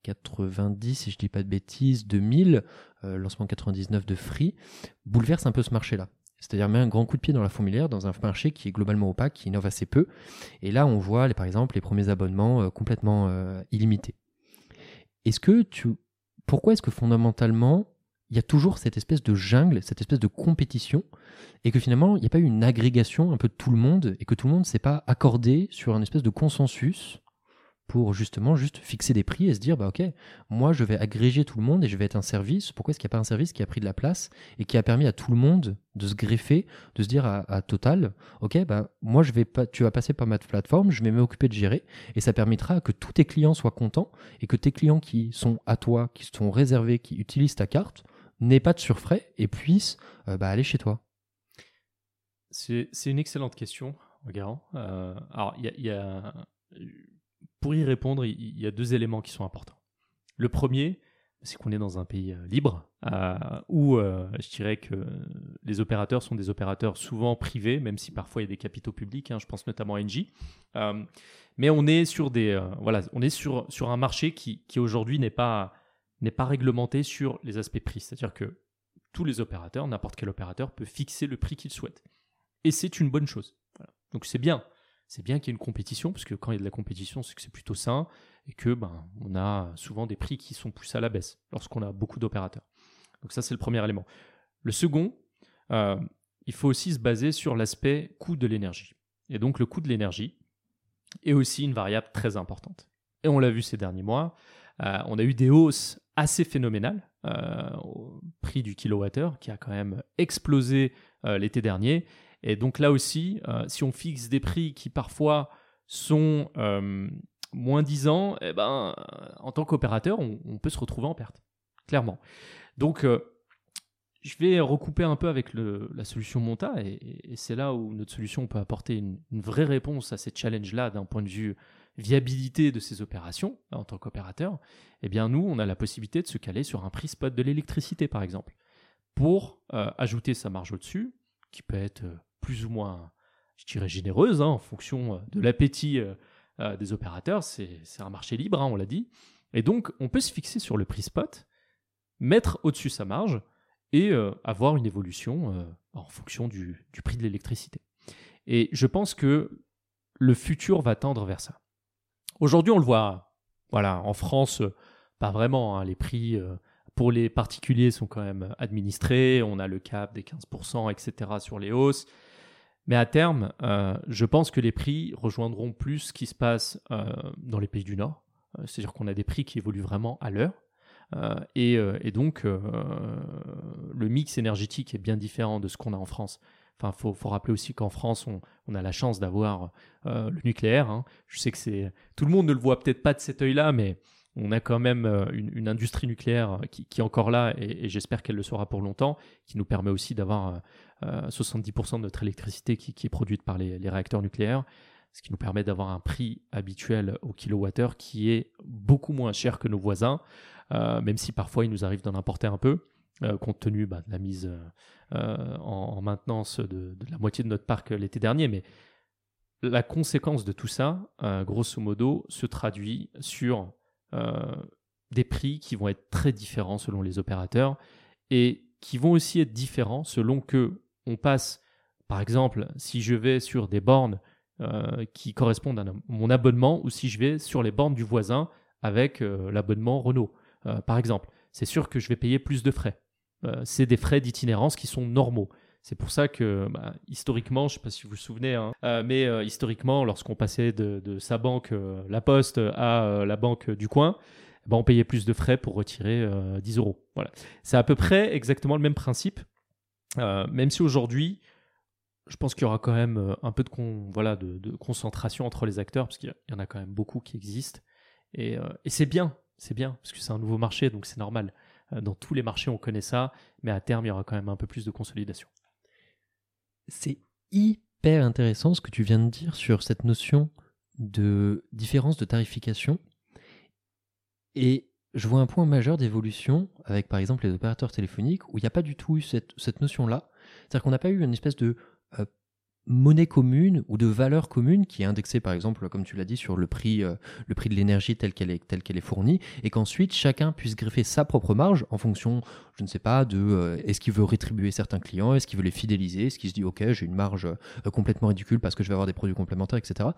90, si je dis pas de bêtises, 2000, euh, lancement 99 de Free, bouleverse un peu ce marché-là. C'est-à-dire met un grand coup de pied dans la fourmilière, dans un marché qui est globalement opaque, qui innove assez peu. Et là, on voit, par exemple, les premiers abonnements euh, complètement euh, illimités. Est-ce que tu, pourquoi est-ce que fondamentalement, il y a toujours cette espèce de jungle, cette espèce de compétition, et que finalement, il n'y a pas eu une agrégation un peu de tout le monde, et que tout le monde ne s'est pas accordé sur un espèce de consensus pour justement juste fixer des prix et se dire bah ok moi je vais agréger tout le monde et je vais être un service pourquoi est-ce qu'il n'y a pas un service qui a pris de la place et qui a permis à tout le monde de se greffer de se dire à, Total ok bah moi je vais pas tu vas passer par ma plateforme je vais m'occuper de gérer et ça permettra que tous tes clients soient contents et que tes clients qui sont à toi qui sont réservés qui utilisent ta carte n'aient pas de surfrais et puissent euh, bah, aller chez toi c'est une excellente question Garant. Euh, alors il y a pour y répondre, il y a deux éléments qui sont importants. Le premier, c'est qu'on est dans un pays euh, libre, euh, où euh, je dirais que les opérateurs sont des opérateurs souvent privés, même si parfois il y a des capitaux publics, hein, je pense notamment à Engie. mais on est sur, des, voilà, on est sur, sur un marché qui, qui aujourd'hui n'est pas, n'est pas réglementé sur les aspects prix. C'est-à-dire que tous les opérateurs, n'importe quel opérateur, peut fixer le prix qu'il souhaite. Et c'est une bonne chose. Donc c'est bien c'est bien qu'il y ait une compétition, parce que quand il y a de la compétition, c'est que c'est plutôt sain, et que ben, on a souvent des prix qui sont poussés à la baisse lorsqu'on a beaucoup d'opérateurs. Donc ça, c'est le premier élément. Le second, euh, il faut aussi se baser sur l'aspect coût de l'énergie. Et donc le coût de l'énergie est aussi une variable très importante. Et on l'a vu ces derniers mois, euh, on a eu des hausses assez phénoménales euh, au prix du kilowattheure qui a quand même explosé l'été dernier et donc là aussi, euh, si on fixe des prix qui parfois sont euh, moins disants, eh ben, euh, en tant qu'opérateur, on, peut se retrouver en perte, clairement. Donc, je vais recouper un peu avec la solution Monta, et, c'est là où notre solution peut apporter une, vraie réponse à ces challenges-là d'un point de vue viabilité de ces opérations en tant qu'opérateur. Eh bien, nous, on a la possibilité de se caler sur un prix spot de l'électricité, par exemple, pour ajouter sa marge au-dessus, qui peut être plus ou moins, je généreuse hein, en fonction euh, de l'appétit euh, euh, des opérateurs. C'est un marché libre, hein, on l'a dit. Et donc, on peut se fixer sur le prix spot, mettre au-dessus sa marge et avoir une évolution en fonction du, prix de l'électricité. Et je pense que le futur va tendre vers ça. Aujourd'hui, on le voit, voilà, en France, pas vraiment. Hein, les prix pour les particuliers sont quand même administrés. On a le cap des 15%, etc. sur les hausses. Mais à terme, euh, je pense que les prix rejoindront plus ce qui se passe euh, dans les pays du Nord. Euh, c'est-à-dire qu'on a des prix qui évoluent vraiment à l'heure. Et, donc, le mix énergétique est bien différent de ce qu'on a en France. Enfin, faut, rappeler aussi qu'en France, on, a la chance d'avoir le nucléaire. Hein. Je sais que c'est tout le monde ne le voit peut-être pas de cet œil-là, mais on a quand même une, industrie nucléaire qui, est encore là, et j'espère qu'elle le sera pour longtemps, qui nous permet aussi d'avoir 70% euh, de notre électricité qui, est produite par les, réacteurs nucléaires, ce qui nous permet d'avoir un prix habituel au kilowattheure qui est beaucoup moins cher que nos voisins, euh, même si parfois il nous arrive d'en importer un peu, euh, compte tenu bah, de la mise en, maintenance de, la moitié de notre parc l'été dernier. Mais la conséquence de tout ça, grosso modo, se traduit sur des prix qui vont être très différents selon les opérateurs et qui vont aussi être différents selon que on passe, par exemple, si je vais sur des bornes euh, qui correspondent à mon abonnement ou si je vais sur les bornes du voisin avec euh, l'abonnement Renault, euh, par exemple. C'est sûr que je vais payer plus de frais. c'est des frais d'itinérance qui sont normaux. C'est pour ça que, bah, historiquement, je ne sais pas si vous vous souvenez, hein, mais historiquement, lorsqu'on passait de, sa banque, La Poste, à la banque du coin, bah, on payait plus de frais pour retirer 10 euros. Voilà. C'est à peu près exactement le même principe euh, même si aujourd'hui, je pense qu'il y aura quand même euh, un peu de, voilà, de, concentration entre les acteurs, parce qu'il y en a quand même beaucoup qui existent. Et, euh, et c'est bien, c'est bien, parce que c'est un nouveau marché, donc c'est normal. Dans tous les marchés, on connaît ça, mais à terme, il y aura quand même un peu plus de consolidation. C'est hyper intéressant ce que tu viens de dire sur cette notion de différence de tarification. Et je vois un point majeur d'évolution avec par exemple les opérateurs téléphoniques où il n'y a pas du tout eu cette, cette notion-là. C'est-à-dire qu'on n'a pas eu une espèce de euh, monnaie commune ou de valeur commune qui est indexée par exemple comme tu l'as dit sur le prix euh, le prix de l'énergie telle qu'elle est telle qu'elle est fournie et qu'ensuite chacun puisse greffer sa propre marge en fonction je ne sais pas de euh, est-ce qu'il veut rétribuer certains clients est-ce qu'il veut les fidéliser est-ce qu'il se dit ok j'ai une marge euh, complètement ridicule parce que je vais avoir des produits complémentaires etc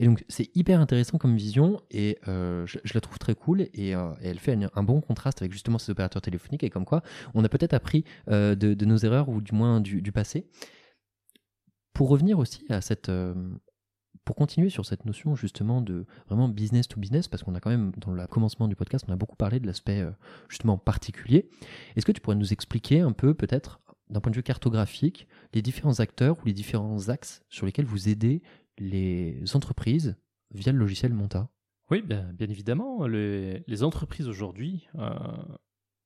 et donc c'est hyper intéressant comme vision et je, la trouve très cool et, elle fait un, bon contraste avec justement ces opérateurs téléphoniques et comme quoi on a peut-être appris de, nos erreurs ou du moins du, du passé pour revenir aussi à cette. Euh, pour continuer sur cette notion justement de vraiment business to business, parce qu'on a quand même, dans le commencement du podcast, on a beaucoup parlé de l'aspect euh, justement particulier. Est-ce que tu pourrais nous expliquer un peu, peut-être, d'un point de vue cartographique, les différents acteurs ou les différents axes sur lesquels vous aidez les entreprises via le logiciel Monta? Oui, bien, évidemment. Les, les entreprises aujourd'hui, euh,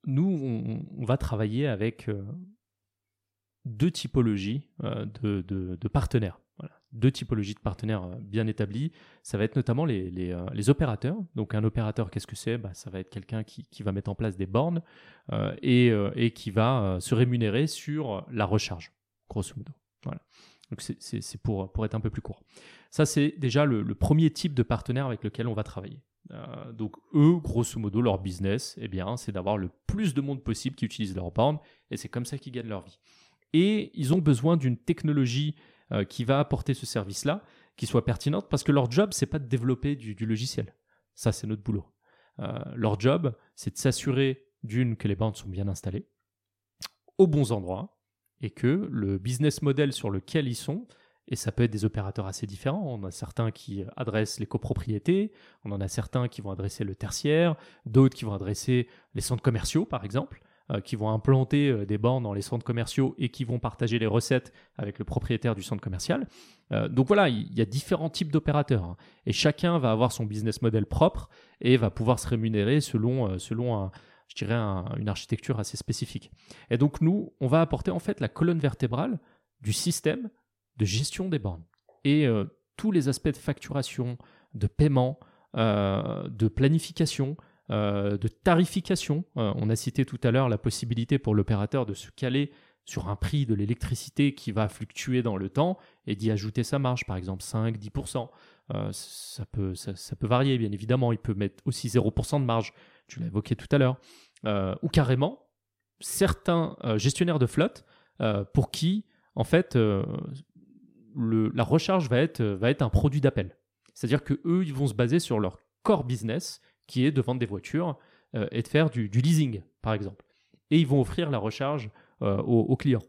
nous, on, va travailler avec deux typologies euh, de, partenaires. Deux typologies de partenaires euh, bien établis. Ça va être notamment les, euh, opérateurs. Donc un opérateur, qu'est-ce que c'est? Bah, Ça va être quelqu'un qui, va mettre en place des bornes et, qui va se rémunérer sur la recharge, grosso modo. Voilà. Donc c'est pour, pour être un peu plus court. Ça, c'est déjà le, premier type de partenaire avec lequel on va travailler. donc eux, grosso modo, leur business, eh bien, c'est d'avoir le plus de monde possible qui utilise leur bornes et c'est comme ça qu'ils gagnent leur vie et ils ont besoin d'une technologie euh, qui va apporter ce service-là, qui soit pertinente, parce que leur job, c'est pas de développer du, logiciel. Ça, c'est notre boulot. Euh, leur job, c'est de s'assurer d'une que les bandes sont bien installées, aux bons endroits, et que le business model sur lequel ils sont, et ça peut être des opérateurs assez différents. On a certains qui adressent les copropriétés, on en a certains qui vont adresser le tertiaire, d'autres qui vont adresser les centres commerciaux, par exemple. Euh, qui vont implanter euh, des bornes dans les centres commerciaux et qui vont partager les recettes avec le propriétaire du centre commercial. Euh, donc voilà, il y a différents types d'opérateurs hein. et chacun va avoir son business model propre et va pouvoir se rémunérer selon, selon je dirais une architecture assez spécifique. Et donc nous, on va apporter en fait la colonne vertébrale du système de gestion des bornes et tous les aspects de facturation, de paiement, de planification, euh, de tarification. Euh, on a cité tout à l'heure la possibilité pour l'opérateur de se caler sur un prix de l'électricité qui va fluctuer dans le temps et d'y ajouter sa marge, par exemple 5-10%. Euh, ça, peut, varier, bien évidemment. Il peut mettre aussi 0% de marge, tu l'as évoqué tout à l'heure. ou carrément, certains gestionnaires de flotte pour qui, en fait, la recharge va être, va être un produit d'appel. C'est-à-dire que eux, ils vont se baser sur leur core business qui est de vendre des voitures euh, et de faire du, leasing, par exemple. Et ils vont offrir la recharge euh, aux, clients.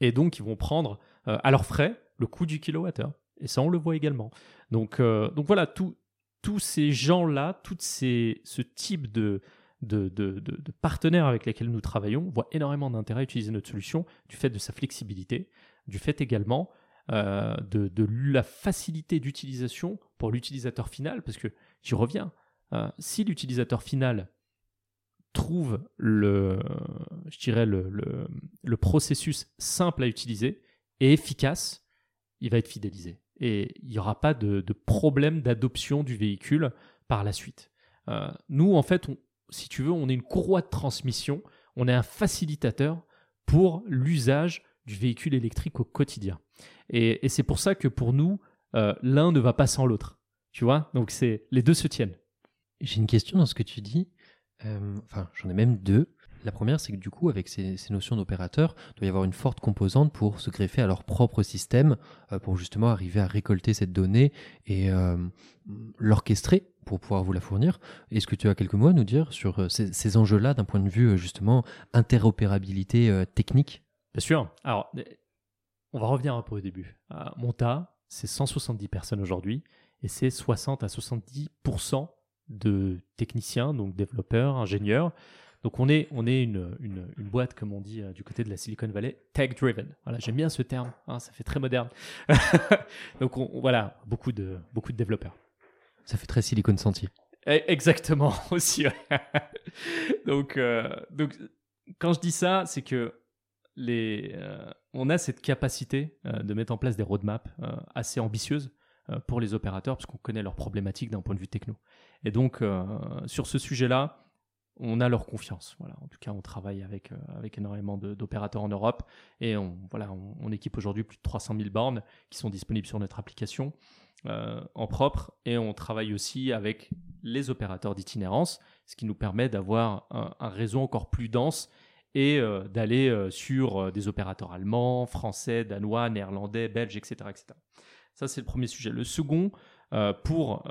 Et donc, ils vont prendre euh, à leurs frais le coût du kilowattheure. Et ça, on le voit également. Donc, donc voilà, tous ces gens-là, tout ces, ce type de, de, de, partenaires avec lesquels nous travaillons voient énormément d'intérêt à utiliser notre solution du fait de sa flexibilité, du fait également de, de, la facilité d'utilisation pour l'utilisateur final, parce que j'y reviens, si l'utilisateur final trouve le, je dirais le, le, processus simple à utiliser et efficace, il va être fidélisé. Et il n'y aura pas de, de problème d'adoption du véhicule par la suite. Euh, nous, en fait, si tu veux, on est une courroie de transmission, on est un facilitateur pour l'usage du véhicule électrique au quotidien. Et, c'est pour ça que pour nous, euh, l'un ne va pas sans l'autre. Tu vois? Donc les deux se tiennent. J'ai une question dans ce que tu dis. Euh, enfin, j'en ai même deux. La première, c'est que du coup, avec ces, notions d'opérateur, il doit y avoir une forte composante pour se greffer à leur propre système, euh, pour justement arriver à récolter cette donnée et euh, l'orchestrer pour pouvoir vous la fournir. Est-ce que tu as quelques mots à nous dire sur ces, enjeux-là d'un point de vue justement interopérabilité technique? Bien sûr. Alors, on va revenir un peu au début. Monta, c'est 170 personnes aujourd'hui et c'est 60 à 70% de techniciens, donc développeurs, ingénieurs. Donc on est, on est une, une, boîte, comme on dit euh, du côté de la Silicon Valley, tech-driven. Voilà, j'aime bien ce terme, hein, ça fait très moderne. donc voilà, beaucoup de, beaucoup de développeurs. Ça fait très Silicon Senti. Eh, exactement, aussi. donc, euh, donc, quand je dis ça, c'est que les, euh, on a cette capacité de mettre en place des roadmaps assez ambitieuses pour les opérateurs, parce qu'on connaît leurs problématiques d'un point de vue techno. Et donc, sur ce sujet-là, on a leur confiance. Voilà. En tout cas, on travaille avec, avec énormément d'opérateurs en Europe et on, voilà, on, équipe aujourd'hui plus de 300 000 bornes qui sont disponibles sur notre application en propre et on travaille aussi avec les opérateurs d'itinérance, ce qui nous permet d'avoir un, réseau encore plus dense et euh, d'aller euh, sur euh, des opérateurs allemands, français, danois, néerlandais, belges, etc. etc. Ça, c'est le premier sujet. Le second, pour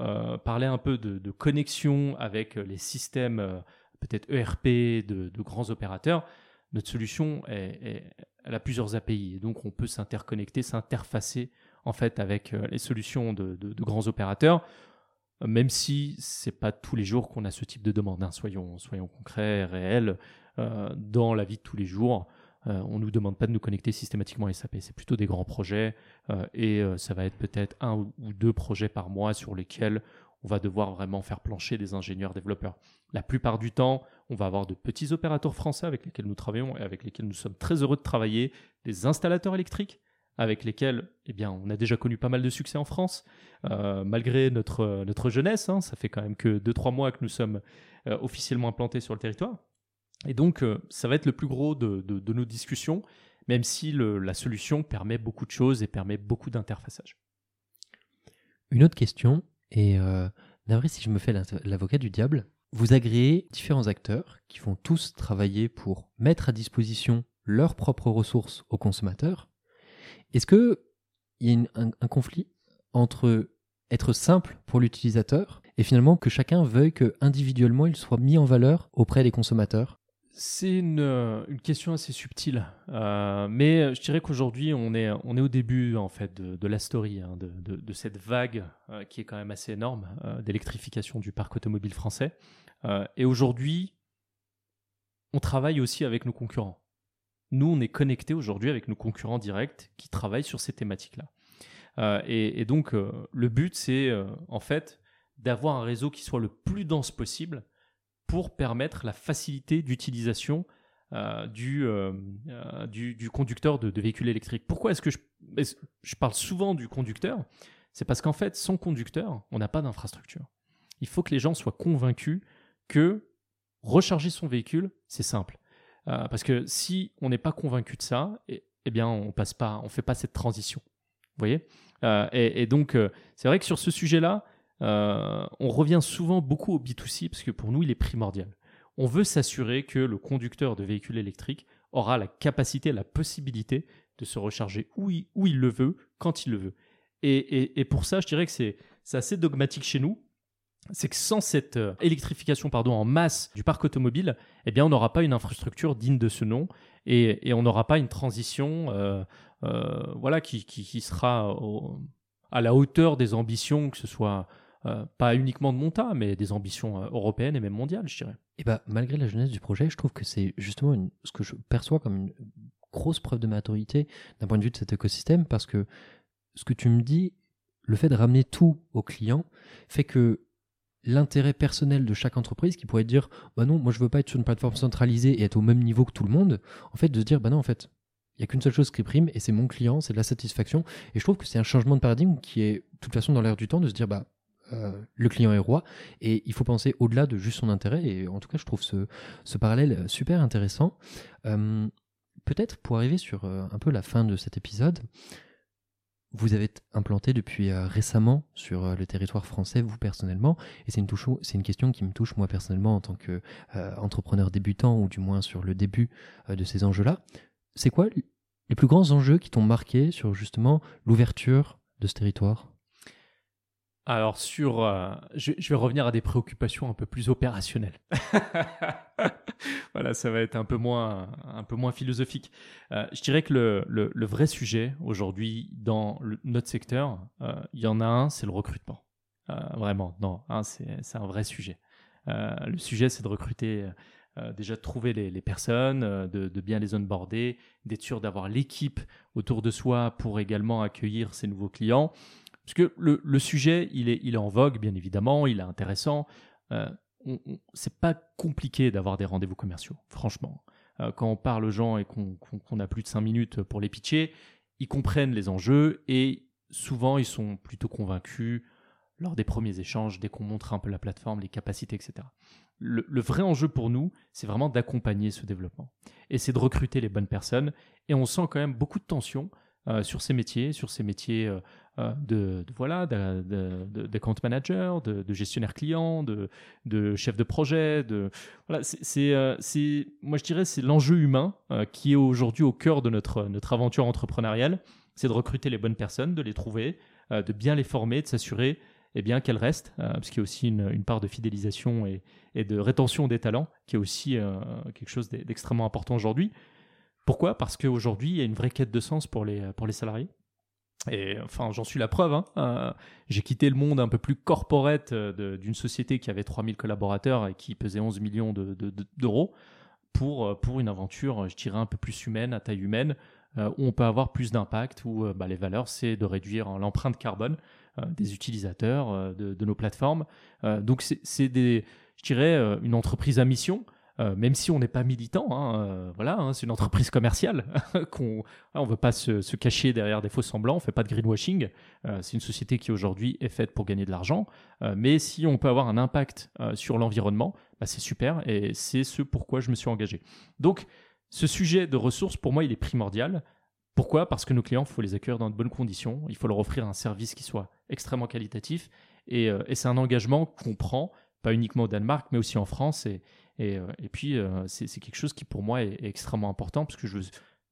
parler un peu de, connexion avec les systèmes peut-être ERP de, grands opérateurs, notre solution, a plusieurs API. Donc, on peut s'interconnecter, s'interfacer en fait avec les solutions de, grands opérateurs même si c'est pas tous les jours qu'on a ce type de demande. Hein. Soyons, concrets, réels. Euh, dans la vie de tous les jours. Euh, on ne nous demande pas de nous connecter systématiquement à SAP. C'est plutôt des grands projets euh, et ça va être peut-être un ou deux projets par mois sur lesquels on va devoir vraiment faire plancher des ingénieurs développeurs. La plupart du temps, on va avoir de petits opérateurs français avec lesquels nous travaillons et avec lesquels nous sommes très heureux de travailler, des installateurs électriques avec lesquels eh bien, on a déjà connu pas mal de succès en France, malgré notre, notre jeunesse. Hein. ça fait quand même que 2-3 mois que nous sommes officiellement implantés sur le territoire. Et donc, euh, ça va être le plus gros de, nos discussions, même si la solution permet beaucoup de choses et permet beaucoup d'interfaçage. Une autre question, et euh, si je me fais l'avocat du diable, vous agréez différents acteurs qui vont tous travailler pour mettre à disposition leurs propres ressources aux consommateurs. Est-ce qu'il y a un, conflit entre être simple pour l'utilisateur et finalement que chacun veuille que individuellement il soit mis en valeur auprès des consommateurs? C'est une, euh, une, question assez subtile, euh, mais je dirais qu'aujourd'hui on est, on est au début en fait de, la story, hein, de, de, de, cette vague euh, qui est quand même assez énorme d'électrification du parc automobile français. et aujourd'hui, on travaille aussi avec nos concurrents. Nous, on est connectés aujourd'hui avec nos concurrents directs qui travaillent sur ces thématiques-là. Et, et, donc, le but, c'est en fait d'avoir un réseau qui soit le plus dense possible pour permettre la facilité d'utilisation euh, euh, euh, du, du, conducteur de, véhicules électriques. Pourquoi est-ce que je, parle souvent du conducteur? C'est parce qu'en fait, sans conducteur, on n'a pas d'infrastructure. Il faut que les gens soient convaincus que recharger son véhicule, c'est simple. parce que si on n'est pas convaincu de ça, eh, eh, bien, on passe pas, on fait pas cette transition. Vous voyez? Et, donc, c'est vrai que sur ce sujet-là, on revient souvent beaucoup au B2C parce que pour nous, il est primordial. On veut s'assurer que le conducteur de véhicule électrique aura la capacité, la possibilité de se recharger où il, il le veut, quand il le veut. Et, pour ça, je dirais que c'est assez dogmatique chez nous. C'est que sans cette euh, électrification pardon, en masse du parc automobile, eh bien, on n'aura pas une infrastructure digne de ce nom et, on n'aura pas une transition euh, voilà, qui, sera à la hauteur des ambitions, que ce soit euh, pas uniquement de Monta, mais des ambitions euh, européennes et même mondiales, je dirais. Et bah, malgré la jeunesse du projet, je trouve que c'est justement ce que je perçois comme une grosse preuve de maturité d'un point de vue de cet écosystème, parce que ce que tu me dis, le fait de ramener tout au client, fait que l'intérêt personnel de chaque entreprise qui pourrait dire bah non moi je veux pas être sur une plateforme centralisée et être au même niveau que tout le monde en fait de se dire bah non en fait il y a qu'une seule chose qui prime et c'est mon client c'est de la satisfaction et je trouve que c'est un changement de paradigme qui est de toute façon dans l'air du temps de se dire bah euh, le client est roi et il faut penser au-delà de juste son intérêt et en tout cas je trouve ce, parallèle super intéressant. Euh, peut-être pour arriver sur euh, un peu la fin de cet épisode, vous avez implanté depuis récemment sur le territoire français, vous personnellement, et c'est une, une question qui me touche moi personnellement en tant qu'entrepreneur débutant, ou du moins sur le début de ces enjeux-là. C'est quoi les plus grands enjeux qui t'ont marqué sur justement l'ouverture de ce territoire? Alors sur, euh, je, vais revenir à des préoccupations un peu plus opérationnelles. voilà, ça va être un peu moins, un peu moins philosophique. Euh, je dirais que le, le, vrai sujet aujourd'hui dans notre secteur, euh, il y en a un, c'est le recrutement. vraiment, non, hein, c'est un vrai sujet. le sujet, c'est de recruter. déjà de trouver les, les personnes, de, de, bien les onboarder, d'être sûr d'avoir l'équipe autour de soi pour également accueillir ces nouveaux clients. Parce que le, sujet, il est, en vogue, bien évidemment, il est intéressant. Euh, c'est pas compliqué d'avoir des rendez-vous commerciaux, franchement. Euh, quand on parle aux gens et qu'on a plus de 5 minutes pour les pitcher, ils comprennent les enjeux et souvent ils sont plutôt convaincus lors des premiers échanges, dès qu'on montre un peu la plateforme, les capacités, etc. Le, vrai enjeu pour nous, c'est vraiment d'accompagner ce développement. Et c'est de recruter les bonnes personnes. Et on sent quand même beaucoup de tension euh, sur ces métiers, sur ces métiers euh, euh, de, voilà, d'account manager, de, gestionnaire client, de, de chef de projet. De, voilà, c'est, moi, je dirais, c'est l'enjeu humain qui est aujourd'hui au cœur de notre, notre aventure entrepreneuriale. C'est de recruter les bonnes personnes, de les trouver, de bien les former, de s'assurer eh bien qu'elles restent, parce qu'il y a aussi une, une part de fidélisation et, et, de rétention des talents, qui est aussi quelque chose d'extrêmement important aujourd'hui. Pourquoi? Parce qu'aujourd'hui, il y a une vraie quête de sens pour les, pour les salariés. Et enfin, j'en suis la preuve. Hein. Euh, j'ai quitté le monde un peu plus corporate euh, d'une société qui avait 3000 collaborateurs et qui pesait 11 millions d'euros pour, euh, pour une aventure, je dirais, un peu plus humaine, à taille humaine, où on peut avoir plus d'impact, où bah, les valeurs, c'est de réduire l'empreinte carbone des utilisateurs, de, de, nos plateformes. donc, c'est, je dirais, une entreprise à mission euh, même si on n'est pas militant, hein, euh, voilà, hein, c'est une entreprise commerciale. qu'on, on ne veut pas se, cacher derrière des faux semblants, on ne fait pas de greenwashing. Euh, c'est une société qui aujourd'hui est faite pour gagner de l'argent. mais si on peut avoir un impact sur l'environnement, bah, c'est super et c'est ce pourquoi je me suis engagé. Donc, ce sujet de ressources, pour moi, il est primordial. Pourquoi? Parce que nos clients, il faut les accueillir dans de bonnes conditions, il faut leur offrir un service qui soit extrêmement qualitatif. Et, c'est un engagement qu'on prend, pas uniquement au Danemark, mais aussi en France. Euh, et, puis, euh, c'est quelque chose qui pour moi est, extrêmement important parce que je veux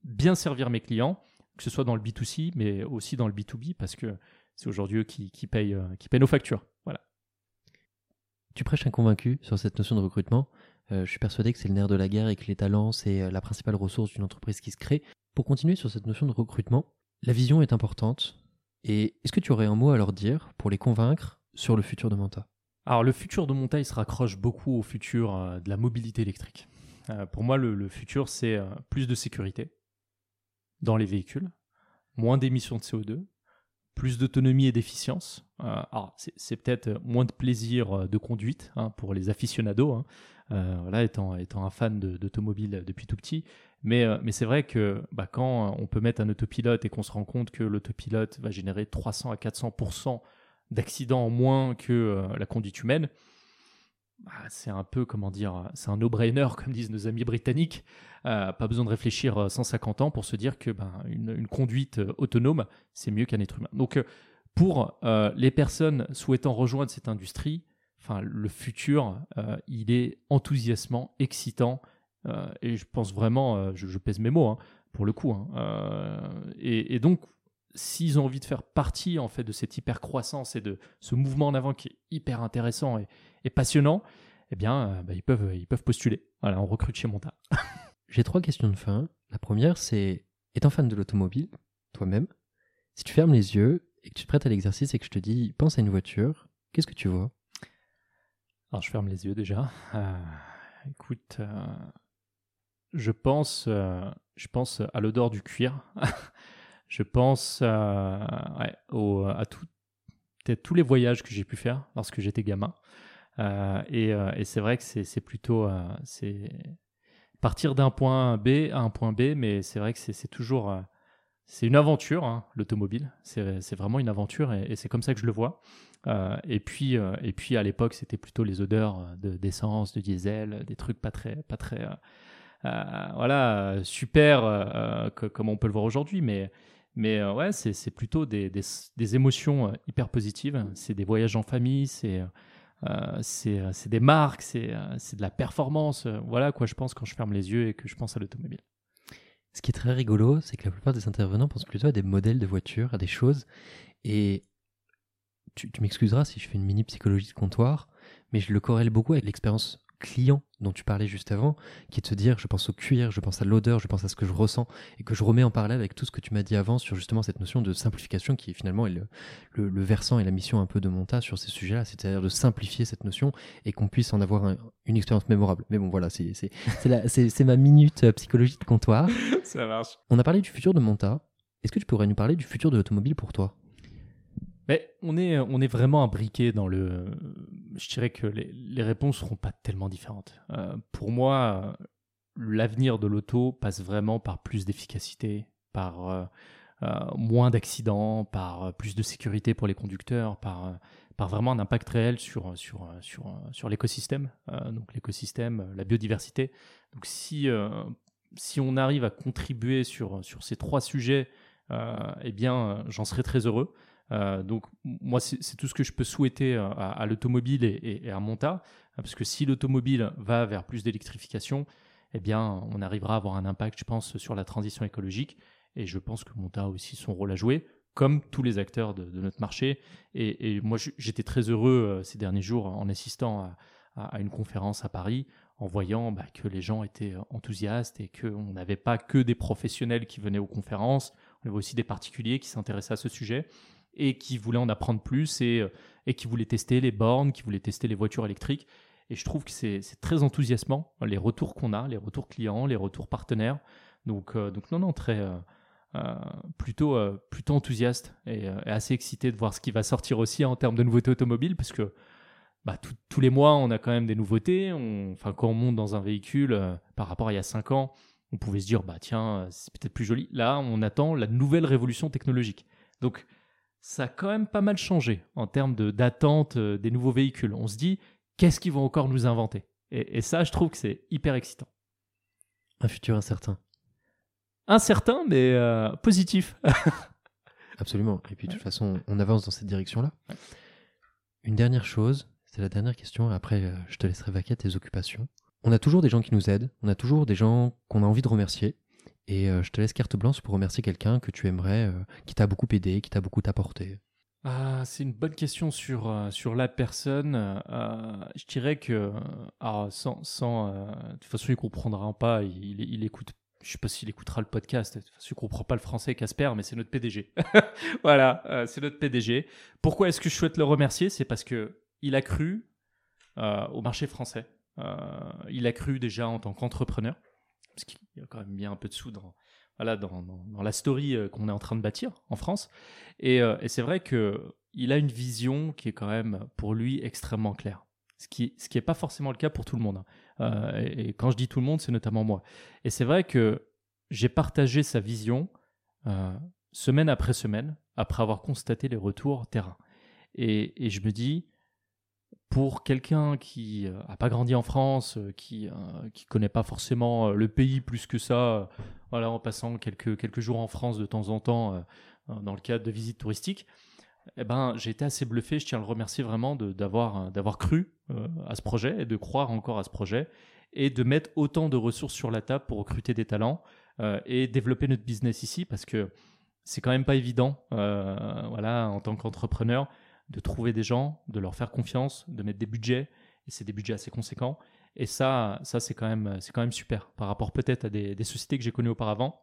bien servir mes clients, que ce soit dans le B2C, mais aussi dans le B2B, parce que c'est aujourd'hui eux qui, euh, qui payent nos factures. Voilà. Tu prêches un convaincu sur cette notion de recrutement. je suis persuadé que c'est le nerf de la guerre et que les talents, c'est la principale ressource d'une entreprise qui se crée. Pour continuer sur cette notion de recrutement, la vision est importante. Et est-ce que tu aurais un mot à leur dire pour les convaincre sur le futur de Manta? Alors le futur de montagne se raccroche beaucoup au futur euh, de la mobilité électrique. Euh, pour moi, le, futur, c'est euh, plus de sécurité dans les véhicules, moins d'émissions de CO2, plus d'autonomie et d'efficience. alors c'est peut-être moins de plaisir de conduite hein, pour les aficionados, hein, voilà, étant, étant un fan d'automobile depuis tout petit. Mais, mais c'est vrai que bah, quand on peut mettre un autopilote et qu'on se rend compte que l'autopilote va générer 300 à 400 d'accidents en moins que euh, la conduite humaine, bah, c'est un peu, comment dire, c'est un no-brainer, comme disent nos amis britanniques. Euh, pas besoin de réfléchir 150 euh, ans pour se dire que ben, une, conduite autonome, c'est mieux qu'un être humain. Donc, pour les personnes souhaitant rejoindre cette industrie, enfin, le futur, il est enthousiasmant, excitant, et je pense vraiment, je, pèse mes mots, hein, pour le coup. Hein, et, et, donc, s'ils ont envie de faire partie en fait de cette hyper croissance et de ce mouvement en avant qui est hyper intéressant et, passionnant, eh bien, euh, bah, ils peuvent ils peuvent postuler. Voilà, on recrute chez Monta. J'ai trois questions de fin. La première, c'est étant fan de l'automobile, toi-même, si tu fermes les yeux et que tu te prêtes à l'exercice et que je te dis pense à une voiture, qu'est-ce que tu vois? Alors, je ferme les yeux déjà. Euh, écoute, euh, je pense je pense à l'odeur du cuir. Je pense à, tous les voyages que j'ai pu faire lorsque j'étais gamin. Euh, euh, et, c'est vrai que c'est plutôt euh, partir d'un point B à un point B, mais c'est vrai que c'est toujours c'est une aventure, hein, l'automobile. C'est vraiment une aventure et, c'est comme ça que je le vois. et puis et puis à l'époque, c'était plutôt les odeurs d'essence, de, diesel, des trucs pas très pas très voilà super comme on peut le voir aujourd'hui, mais mais euh, ouais, c'est plutôt des, émotions euh, hyper positives. C'est des voyages en famille, c'est euh, des marques, c'est de la performance. Voilà quoi je pense quand je ferme les yeux et que je pense à l'automobile. Ce qui est très rigolo, c'est que la plupart des intervenants pensent plutôt à des modèles de voitures, à des choses. Et tu m'excuseras si je fais une mini psychologie de comptoir, mais je le corrèle beaucoup avec l'expérience client dont tu parlais juste avant, qui est de se dire je pense au cuir, je pense à l'odeur, je pense à ce que je ressens, et que je remets en parallèle avec tout ce que tu m'as dit avant sur justement cette notion de simplification qui finalement est le, le, versant et la mission un peu de Monta sur ces sujets-là, c'est-à-dire de simplifier cette notion et qu'on puisse en avoir une expérience mémorable. Mais bon voilà, c'est ma minute euh, psychologie de comptoir. Ça marche. On a parlé du futur de Monta. Est-ce que tu pourrais nous parler du futur de l'automobile pour toi? On est, on est vraiment imbriqué dans le. Je dirais que les, les réponses seront pas tellement différentes. Euh, pour moi, l'avenir de l'auto passe vraiment par plus d'efficacité, par euh, euh, moins d'accidents, par plus de sécurité pour les conducteurs, par, par vraiment un impact réel sur, sur, sur, sur l'écosystème, donc l'écosystème, la biodiversité. Donc si, si on arrive à contribuer sur, sur ces trois sujets, eh bien, j'en serais très heureux. Donc moi, c'est tout ce que je peux souhaiter à, l'automobile et, à Monta, parce que si l'automobile va vers plus d'électrification, eh bien, on arrivera à avoir un impact, je pense, sur la transition écologique. Et je pense que Monta a aussi son rôle à jouer, comme tous les acteurs de, notre marché. Et, moi, j'étais très heureux euh, ces derniers jours en assistant à, une conférence à Paris, en voyant bah, que les gens étaient euh, enthousiastes et qu'on n'avait pas que des professionnels qui venaient aux conférences, on avait aussi des particuliers qui s'intéressaient à ce sujet et qui voulaient en apprendre plus et, euh, et qui voulaient tester les bornes, qui voulaient tester les voitures électriques. Et je trouve que c'est très enthousiasmant, les retours qu'on a, les retours clients, les retours partenaires. Donc, euh, non, non, très, euh, plutôt, plutôt enthousiaste et, assez excité de voir ce qui va sortir aussi en termes de nouveautés automobiles, parce que bah, tous les mois, on a quand même des nouveautés. enfin, quand on monte dans un véhicule, par rapport à il y a 5 ans, on pouvait se dire, bah tiens, c'est peut-être plus joli. Là, on attend la nouvelle révolution technologique. Donc, ça a quand même pas mal changé en termes d'attente des nouveaux véhicules. On se dit, qu'est-ce qu'ils vont encore nous inventer? Et, ça, je trouve que c'est hyper excitant. Un futur incertain. Incertain, mais euh, positif. Absolument. Et puis, de toute façon, on avance dans cette direction-là. Une dernière chose, c'est la dernière question, après, euh, je te laisserai vaquer tes occupations. On a toujours des gens qui nous aident, on a toujours des gens qu'on a envie de remercier. Et euh, je te laisse carte blanche pour remercier quelqu'un que tu aimerais, qui t'a beaucoup aidé, qui t'a beaucoup apporté. Ah, c'est une bonne question sur, euh, sur la personne. Euh, je dirais que, ah, sans, sans euh, de toute façon, il comprendra pas. Il, il écoute, je sais pas s'il écoutera le podcast. De toute façon, il comprend pas le français, Casper, mais c'est notre PDG. voilà, c'est notre PDG. Pourquoi est-ce que je souhaite le remercier? C'est parce que il a cru au marché français. il a cru déjà en tant qu'entrepreneur, parce qu'il y a quand même bien un peu de sous dans, voilà, dans, la story euh, qu'on est en train de bâtir en France. Euh, et, c'est vrai qu'il a une vision qui est quand même pour lui extrêmement claire. Ce qui n'est ce qui pas forcément le cas pour tout le monde. Hein. Euh, et, quand je dis tout le monde, c'est notamment moi. Et c'est vrai que j'ai partagé sa vision semaine après semaine, après avoir constaté les retours terrain. Et, et je me dis, pour quelqu'un qui n'a euh, pas grandi en France, euh, qui euh, connaît pas forcément le pays plus que ça, voilà, en passant quelques, quelques jours en France de temps en temps dans le cadre de visites touristiques, eh ben, j'ai été assez bluffé. Je tiens à le remercier vraiment d'avoir d'avoir cru à ce projet et de croire encore à ce projet et de mettre autant de ressources sur la table pour recruter des talents et développer notre business ici parce que c'est quand même pas évident, voilà, en tant qu'entrepreneur de trouver des gens, de leur faire confiance, de mettre des budgets, et c'est des budgets assez conséquents. Et ça, ça c'est quand, même, quand même super par rapport peut-être à des, sociétés que j'ai connues auparavant.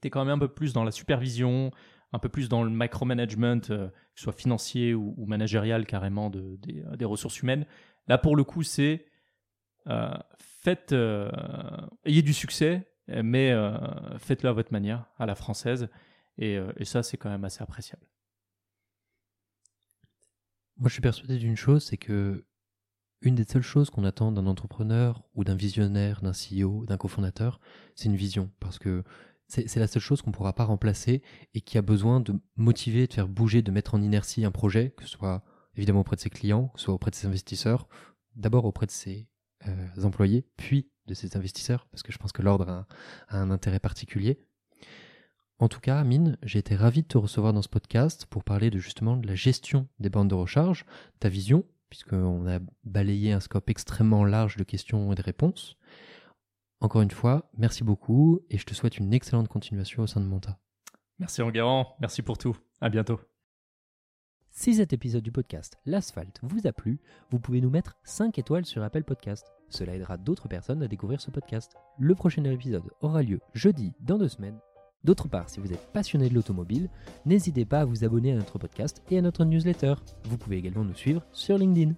Tu es quand même un peu plus dans la supervision, un peu plus dans le micromanagement, euh, que ce soit financier ou, managérial carrément de, des, ressources humaines. Là, pour le coup, c'est euh, faites, euh, ayez du succès, mais faites-le à votre manière, à la française. et ça, c'est quand même assez appréciable. Moi, je suis persuadé d'une chose, c'est que une des seules choses qu'on attend d'un entrepreneur ou d'un visionnaire, d'un CEO, d'un cofondateur, c'est une vision. Parce que c'est la seule chose qu'on ne pourra pas remplacer et qui a besoin de motiver, de faire bouger, de mettre en inertie un projet, que ce soit évidemment auprès de ses clients, que ce soit auprès de ses investisseurs, d'abord auprès de ses euh, employés, puis de ses investisseurs, parce que je pense que l'ordre a, un intérêt particulier. En tout cas, Amine, j'ai été ravi de te recevoir dans ce podcast pour parler de justement de la gestion des bandes de recharge, ta vision, puisqu'on a balayé un scope extrêmement large de questions et de réponses. Encore une fois, merci beaucoup et je te souhaite une excellente continuation au sein de Monta. Merci Enguerrand, merci pour tout. À bientôt. Si cet épisode du podcast L'asphalte vous a plu, vous pouvez nous mettre 5 étoiles sur Apple Podcast. Cela aidera d'autres personnes à découvrir ce podcast. Le prochain épisode aura lieu jeudi dans deux semaines D'autre part, si vous êtes passionné de l'automobile, n'hésitez pas à vous abonner à notre podcast et à notre newsletter. Vous pouvez également nous suivre sur LinkedIn.